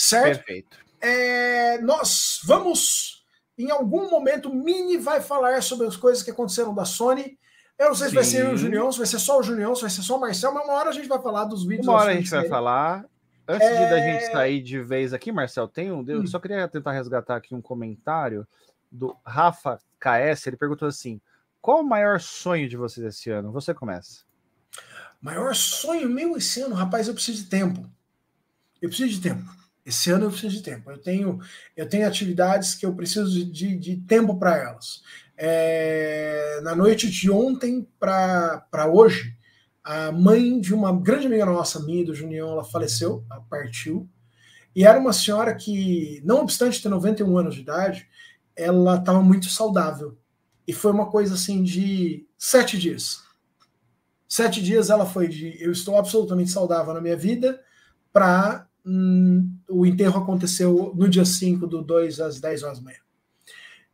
Certo? Perfeito. É, nós vamos, em algum momento, Mini vai falar sobre as coisas que aconteceram da Sony. Eu não sei se Sim. vai ser o Junião, se vai ser só o Junião, se vai ser só o Marcel, mas uma hora a gente vai falar dos vídeos. Uma hora a gente vai falar. Antes é... de da gente sair de vez aqui, Marcel, tem um. Eu hum. só queria tentar resgatar aqui um comentário do Rafa KS. Ele perguntou assim: qual o maior sonho de vocês esse ano? Você começa. Maior sonho meu esse ano, rapaz, eu preciso de tempo. Eu preciso de tempo. Esse ano eu preciso de tempo. Eu tenho, eu tenho atividades que eu preciso de, de, de tempo para elas. É, na noite de ontem para hoje, a mãe de uma grande amiga nossa, minha do Junião, ela faleceu, ela partiu. E era uma senhora que, não obstante ter 91 anos de idade, ela estava muito saudável. E foi uma coisa assim de sete dias. Sete dias ela foi de eu estou absolutamente saudável na minha vida para hum, o enterro aconteceu no dia 5 do 2 às 10 horas da manhã.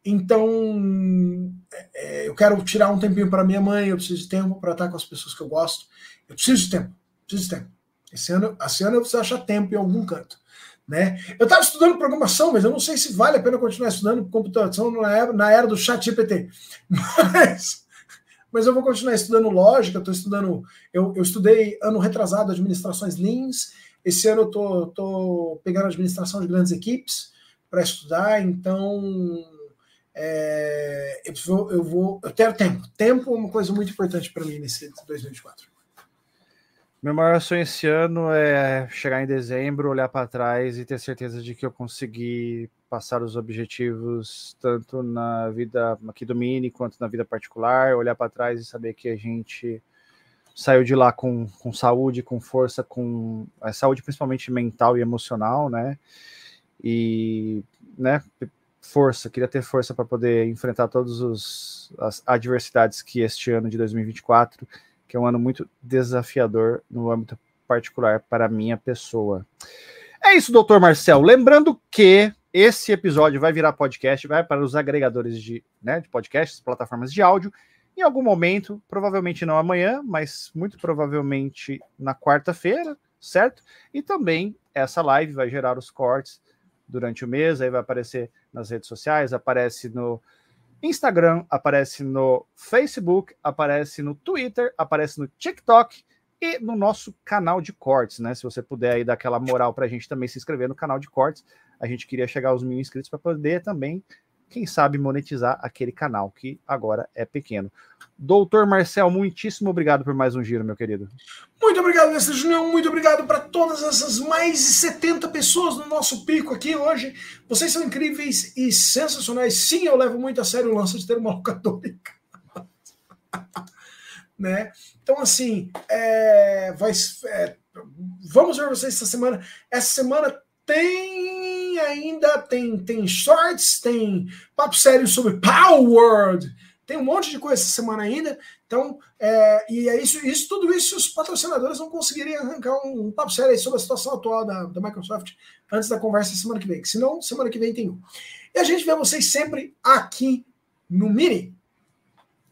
Então, é, eu quero tirar um tempinho para minha mãe, eu preciso de tempo para estar com as pessoas que eu gosto. Eu preciso de tempo, preciso de tempo. Esse ano, esse ano eu preciso achar tempo em algum canto. Né? Eu estava estudando programação, mas eu não sei se vale a pena continuar estudando computação na era, na era do chat GPT. Mas, mas eu vou continuar estudando lógica, estou estudando. Eu, eu estudei ano retrasado administrações Leans. Esse ano eu tô, tô pegando administração de grandes equipes para estudar, então é, eu, vou, eu vou. Eu quero tempo. Tempo é uma coisa muito importante para mim nesse 2024. Meu maior sonho esse ano é chegar em dezembro, olhar para trás e ter certeza de que eu consegui passar os objetivos tanto na vida aqui do Mini quanto na vida particular, olhar para trás e saber que a gente saiu de lá com, com saúde, com força, com é, saúde principalmente mental e emocional, né? E, né, força, queria ter força para poder enfrentar todas as adversidades que este ano de 2024 que é um ano muito desafiador no âmbito particular para a minha pessoa. É isso, doutor Marcel. Lembrando que esse episódio vai virar podcast, vai para os agregadores de, né, de podcasts, plataformas de áudio, em algum momento, provavelmente não amanhã, mas muito provavelmente na quarta-feira, certo? E também essa live vai gerar os cortes durante o mês, aí vai aparecer nas redes sociais, aparece no Instagram, aparece no Facebook, aparece no Twitter, aparece no TikTok e no nosso canal de cortes, né? Se você puder aí dar aquela moral para a gente também se inscrever no canal de cortes, a gente queria chegar aos mil inscritos para poder também, quem sabe, monetizar aquele canal que agora é pequeno. Doutor Marcel, muitíssimo obrigado por mais um giro, meu querido. Muito obrigado, Mestre Junião. Muito obrigado para todas essas mais de 70 pessoas no nosso pico aqui hoje. Vocês são incríveis e sensacionais. Sim, eu levo muito a sério o lance de ter uma locadora né? Então, assim, é, vai, é, vamos ver vocês essa semana. Essa semana tem ainda tem, tem shorts, tem papo sério sobre Power tem um monte de coisa essa semana ainda. Então, é, e é isso, isso, tudo isso os patrocinadores não conseguiriam arrancar um, um papo sério sobre a situação atual da, da Microsoft antes da conversa semana que vem. Se não, semana que vem tem um. E a gente vê vocês sempre aqui no Mini.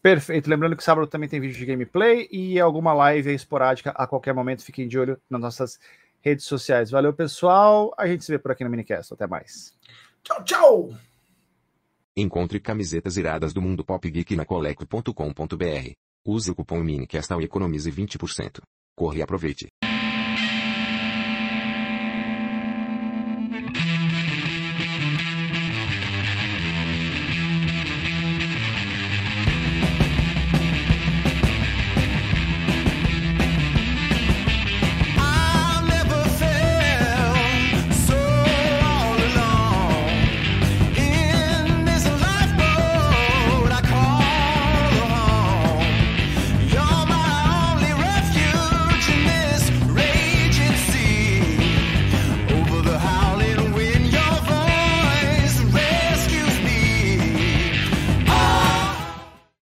Perfeito. Lembrando que sábado também tem vídeo de gameplay e alguma live esporádica a qualquer momento. Fiquem de olho nas nossas redes sociais. Valeu, pessoal. A gente se vê por aqui no Minicast. Até mais. Tchau, tchau. Encontre camisetas iradas do mundo pop geek na coleco.com.br. Use o cupom MINICAST e economize 20%. Corre e aproveite.